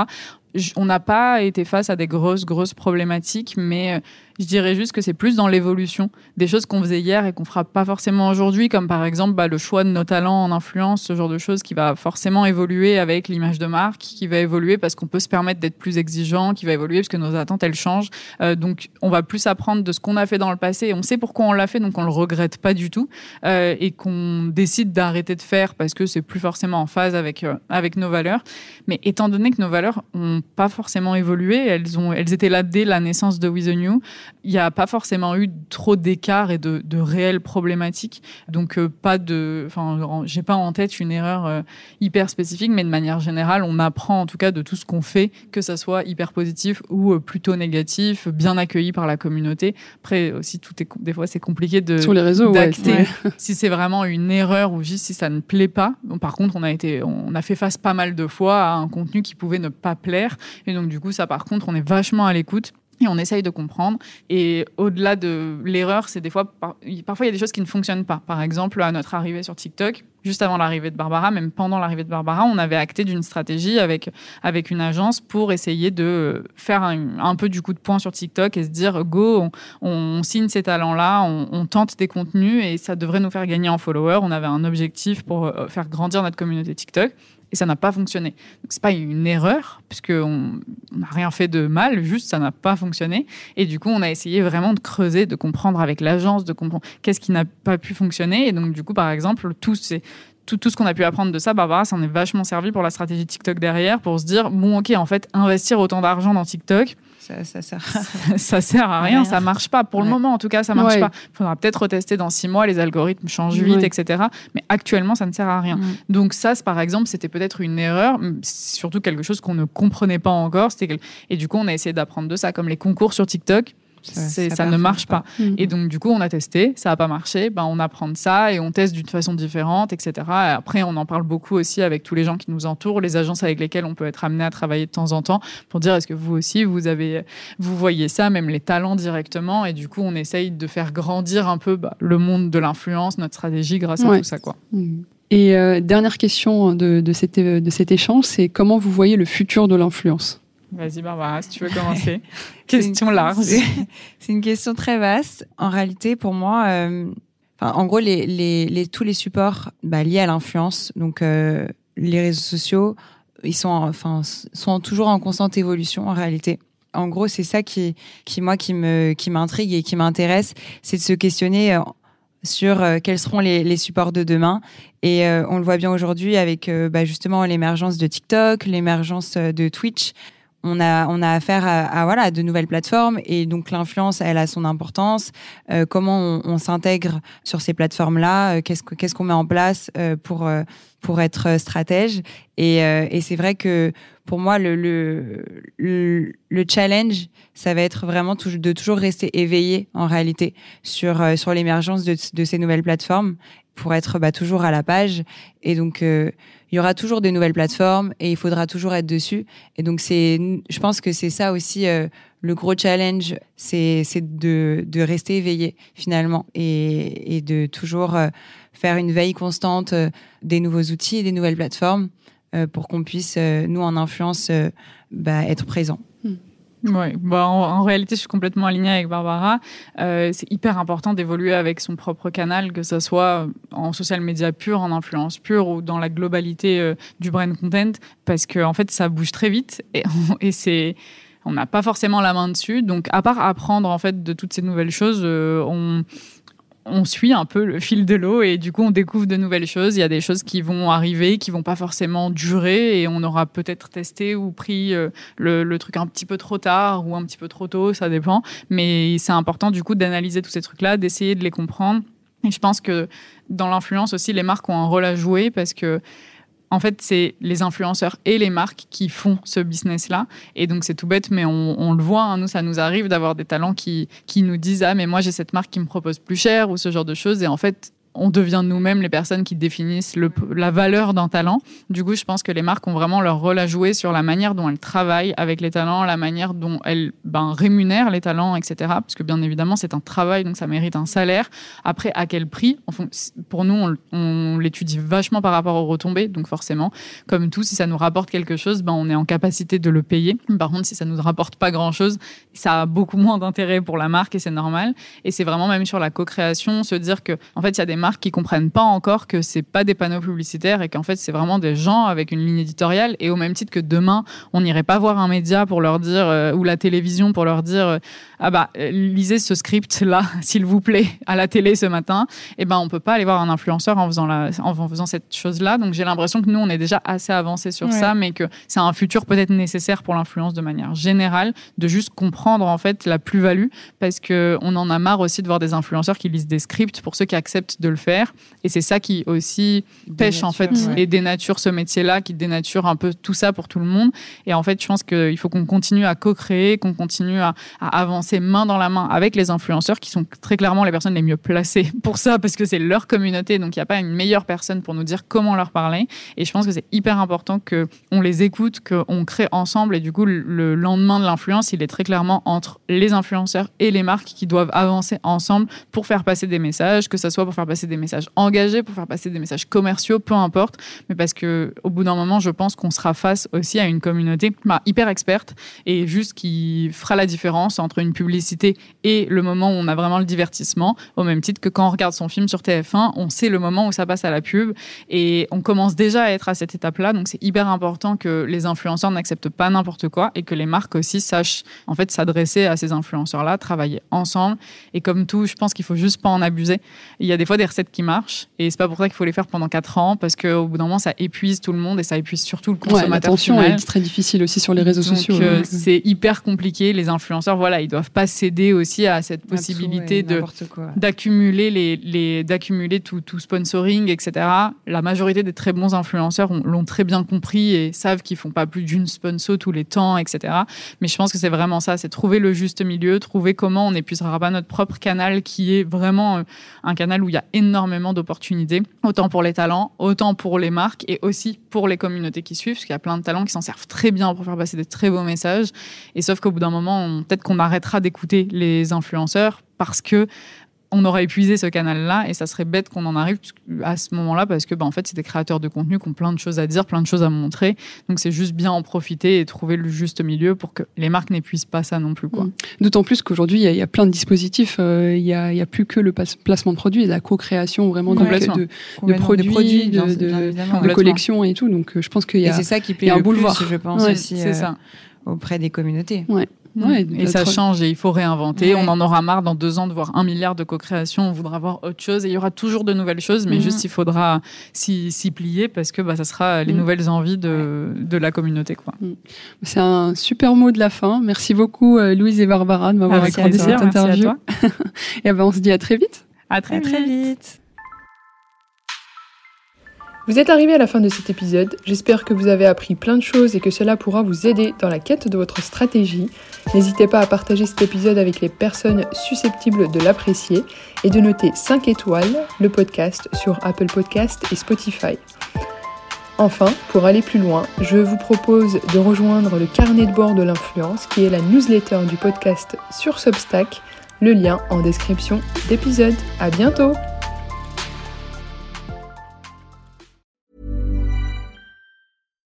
On n'a pas été face à des grosses, grosses problématiques, mais euh, je dirais juste que c'est plus dans l'évolution des choses qu'on faisait hier et qu'on fera pas forcément aujourd'hui, comme par exemple bah, le choix de nos talents en influence, ce genre de choses qui va forcément évoluer avec l'image de marque, qui va évoluer parce qu'on peut se permettre d'être plus exigeant, qui va évoluer parce que nos attentes elles changent. Euh, donc on va plus apprendre de ce qu'on a fait dans le passé on sait pourquoi on l'a fait, donc on le regrette pas du tout euh, et qu'on décide d'arrêter de faire parce que c'est plus forcément en phase avec euh, avec nos valeurs. Mais étant donné que nos valeurs ont pas forcément évolué, elles ont elles étaient là dès la naissance de With the New il n'y a pas forcément eu trop d'écart et de, réelles problématiques. Donc, euh, pas de. Enfin, j'ai pas en tête une erreur euh, hyper spécifique, mais de manière générale, on apprend en tout cas de tout ce qu'on fait, que ça soit hyper positif ou euh, plutôt négatif, bien accueilli par la communauté. Après, aussi, tout est, des fois, c'est compliqué de. Sur les réseaux, d'acter <laughs> si c'est vraiment une erreur ou juste si ça ne plaît pas. par contre, on a, été, on a fait face pas mal de fois à un contenu qui pouvait ne pas plaire. Et donc, du coup, ça, par contre, on est vachement à l'écoute on essaye de comprendre. Et au-delà de l'erreur, c'est des fois, parfois il y a des choses qui ne fonctionnent pas. Par exemple, à notre arrivée sur TikTok, juste avant l'arrivée de Barbara, même pendant l'arrivée de Barbara, on avait acté d'une stratégie avec, avec une agence pour essayer de faire un, peu du coup de poing sur TikTok et se dire go, on, signe ces talents-là, on, on, tente des contenus et ça devrait nous faire gagner en followers. On avait un objectif pour euh, faire grandir notre communauté TikTok et ça n'a pas fonctionné. Donc c'est pas une erreur puisqu'on n'a rien fait de mal, juste ça n'a pas fonctionné. Et du coup, on a essayé vraiment de creuser, de comprendre avec l'agence, de comprendre qu'est-ce qui n'a pas pu fonctionner. Et donc du coup, par exemple, tout, tout ce qu'on a pu apprendre de ça, Barbara, ça en est vachement servi pour la stratégie TikTok derrière, pour se dire, bon, ok, en fait, investir autant d'argent dans TikTok, ça, ça, sert... ça sert à rien, ça marche pas. Pour le moment, en tout cas, ça marche pas. Il faudra peut-être retester dans six mois, les algorithmes changent vite, etc. Mais actuellement, ça ne sert à rien. Donc ça, par exemple, c'était peut-être une erreur, surtout quelque chose qu'on ne comprenait pas encore. Et du coup, on a essayé d'apprendre de ça, comme les concours sur TikTok ça, ne marche pas. Mm. Et donc, du coup, on a testé, ça n'a pas marché, ben, on apprend de ça et on teste d'une façon différente, etc. après, on en parle beaucoup aussi avec tous les gens qui nous entourent, les agences avec lesquelles on peut être amené à travailler de temps en temps pour dire est-ce que vous aussi, vous, avez, vous voyez ça, même les talents directement. Et du coup, on essaye de faire grandir un peu bah, le monde de l'influence, notre stratégie grâce à tout ça. Quoi. Mm. Et euh, dernière question de, de cet échange, c'est comment vous voyez le futur de l'influence? Vas-y Barbara, si tu veux <laughs> commencer. question large. C'est une question très vaste. En réalité, pour moi, euh, en gros, les, les, tous les supports bah, liés à l'influence, donc euh, les réseaux sociaux, ils sont, enfin, sont toujours en constante évolution en réalité. En gros, c'est ça qui, qui moi, qui me, qui m'intrigue et qui m'intéresse, c'est de se questionner euh, sur quels seront les, les, supports de demain. Et on le voit bien aujourd'hui avec bah, justement l'émergence de TikTok, l'émergence de Twitch on a on a affaire à, voilà de nouvelles plateformes et donc l'influence elle a son importance. Euh, comment on, s'intègre sur ces plateformes là euh, qu'est-ce qu'on met en place euh, pour pour être stratège et, et c'est vrai que pour moi le, le, le challenge ça va être vraiment de toujours rester éveillé en réalité sur sur l'émergence de, de ces nouvelles plateformes pour être bah, toujours à la page et donc il y aura toujours des nouvelles plateformes et il faudra toujours être dessus. Et donc, c'est, je pense que c'est ça aussi euh, le gros challenge, c'est, de, de rester éveillé finalement et, et de toujours euh, faire une veille constante euh, des nouveaux outils et des nouvelles plateformes pour qu'on puisse, nous, en influence, bah, être présents. Oui, bah en, réalité, je suis complètement alignée avec Barbara. Euh, c'est hyper important d'évoluer avec son propre canal, que ce soit en social media pur, en influence pure ou dans la globalité euh, du brand content, parce que en fait, ça bouge très vite et, c'est on n'a pas forcément la main dessus. Donc, à part apprendre en fait de toutes ces nouvelles choses, euh, on on suit un peu le fil de l'eau et du coup on découvre de nouvelles choses. Il y a des choses qui vont arriver, qui vont pas forcément durer et on aura peut-être testé ou pris euh, le, truc un petit peu trop tard ou un petit peu trop tôt, ça dépend. Mais c'est important du coup d'analyser tous ces trucs-là, d'essayer de les comprendre. Et je pense que dans l'influence aussi, les marques ont un rôle à jouer parce que en fait, c'est les influenceurs et les marques qui font ce business-là. Et donc, c'est tout bête, mais on, le voit, hein, nous, ça nous arrive d'avoir des talents qui, qui nous disent Ah, mais moi, j'ai cette marque qui me propose plus cher ou ce genre de choses. Et en fait, on devient nous-mêmes les personnes qui définissent la valeur d'un talent. Du coup, je pense que les marques ont vraiment leur rôle à jouer sur la manière dont elles travaillent avec les talents, la manière dont elles ben, rémunèrent les talents, etc. Parce que bien évidemment, c'est un travail, donc ça mérite un salaire. Après, à quel prix? Pour nous, on, l'étudie vachement par rapport aux retombées. Donc forcément, comme tout, si ça nous rapporte quelque chose, ben, on est en capacité de le payer. Par contre, si ça ne nous rapporte pas grand-chose, ça a beaucoup moins d'intérêt pour la marque et c'est normal. Et c'est vraiment même sur la co-création, se dire que en fait, il y a des marques qui comprennent pas encore que c'est pas des panneaux publicitaires et qu'en fait c'est vraiment des gens avec une ligne éditoriale et au même titre que demain on n'irait pas voir un média pour leur dire euh, ou la télévision pour leur dire euh, ah bah euh, lisez ce script là <laughs> s'il vous plaît à la télé ce matin et eh ben on peut pas aller voir un influenceur en faisant la, en faisant cette chose là donc j'ai l'impression que nous on est déjà assez avancé sur ça mais que c'est un futur peut-être nécessaire pour l'influence de manière générale de juste comprendre en fait la plus-value parce que on en a marre aussi de voir des influenceurs qui lisent des scripts. Pour ceux qui acceptent de le faire et c'est ça qui aussi pêche en fait et dénature ce métier là qui dénature un peu tout ça pour tout le monde et en fait je pense qu'il faut qu'on continue à co-créer qu'on continue à, à avancer main dans la main avec les influenceurs qui sont très clairement les personnes les mieux placées <laughs> pour ça parce que c'est leur communauté. Donc il n'y a pas une meilleure personne pour nous dire comment leur parler. Et je pense que c'est hyper important que on les écoute, qu'on crée ensemble. Et du coup, le lendemain de l'influence, il est très clairement entre les influenceurs et les marques qui doivent avancer ensemble pour faire passer des messages, que ce soit pour faire passer des messages engagés, pour faire passer des messages commerciaux, peu importe. Mais parce que au bout d'un moment, je pense qu'on sera face aussi à une communauté bah, hyper experte et juste qui fera la différence entre une publicité et le moment où on a vraiment le divertissement, au même titre que quand on regarde son film sur TF1, on sait le moment où ça passe à la pub et on commence déjà à être à cette étape-là. Donc c'est hyper important que les influenceurs n'acceptent pas n'importe quoi et que les marques aussi sachent en fait s'adresser à ces influenceurs-là, travailler ensemble. Et comme tout, je pense qu'il faut juste pas en abuser. Il y a des fois des, recettes qui marchent. Et c'est pas pour ça qu'il faut les faire pendant 4 ans, parce qu'au bout d'un moment, ça épuise tout le monde et ça épuise surtout le consommateur. Ouais, est très difficile aussi sur les réseaux sociaux. Euh, c'est hyper compliqué. Les influenceurs, voilà, ils doivent pas céder aussi à cette possibilité de d'accumuler les, les d'accumuler tout, tout, sponsoring, etc. La majorité des très bons influenceurs l'ont très bien compris et savent qu'ils font pas plus d'une sponsor tous les temps, etc. Mais je pense que c'est vraiment ça, c'est trouver le juste milieu, trouver comment on épuisera pas notre propre canal qui est vraiment euh, un canal où il y a énormément d'opportunités, autant pour les talents, autant pour les marques et aussi pour les communautés qui suivent, parce qu'il y a plein de talents qui s'en servent très bien pour faire passer des très beaux messages. Et sauf qu'au bout d'un moment, peut-être qu'on arrêtera d'écouter les influenceurs parce que on aura épuisé ce canal-là et ça serait bête qu'on en arrive à ce moment-là parce que bah, en fait c'est des créateurs de contenu qui ont plein de choses à dire, plein de choses à montrer. Donc c'est juste bien en profiter et trouver le juste milieu pour que les marques n'épuisent pas ça non plus. quoi. Mm. D'autant plus qu'aujourd'hui il y, a plein de dispositifs, euh, il n'y a, plus que le placement de produits, il y a la co-création vraiment de, de, produits, de, collections et tout. Donc euh, je pense qu'il y a, c'est ça qui plaît un boulevard, je pense aussi, euh, ça. auprès des communautés. Ouais. Mm. et ça change et il faut réinventer. On en aura marre dans deux ans de voir un milliard de co-création. On voudra voir autre chose et il y aura toujours de nouvelles choses, mais mm. juste il faudra s'y plier parce que bah, ça sera les mm. nouvelles envies de, de la communauté. quoi. C'est un super mot de la fin. Merci beaucoup euh, Louise et Barbara de m'avoir accordé cette interview. <laughs> et ben, on se dit à très vite. À très, très vite. Vous êtes arrivé à la fin de cet épisode, j'espère que vous avez appris plein de choses et que cela pourra vous aider dans la quête de votre stratégie. N'hésitez pas à partager cet épisode avec les personnes susceptibles de l'apprécier et de noter 5 étoiles le podcast sur Apple Podcast et Spotify. Enfin, pour aller plus loin, je vous propose de rejoindre le carnet de bord de l'influence qui est la newsletter du podcast sur Substack, le lien en description d'épisode. À bientôt!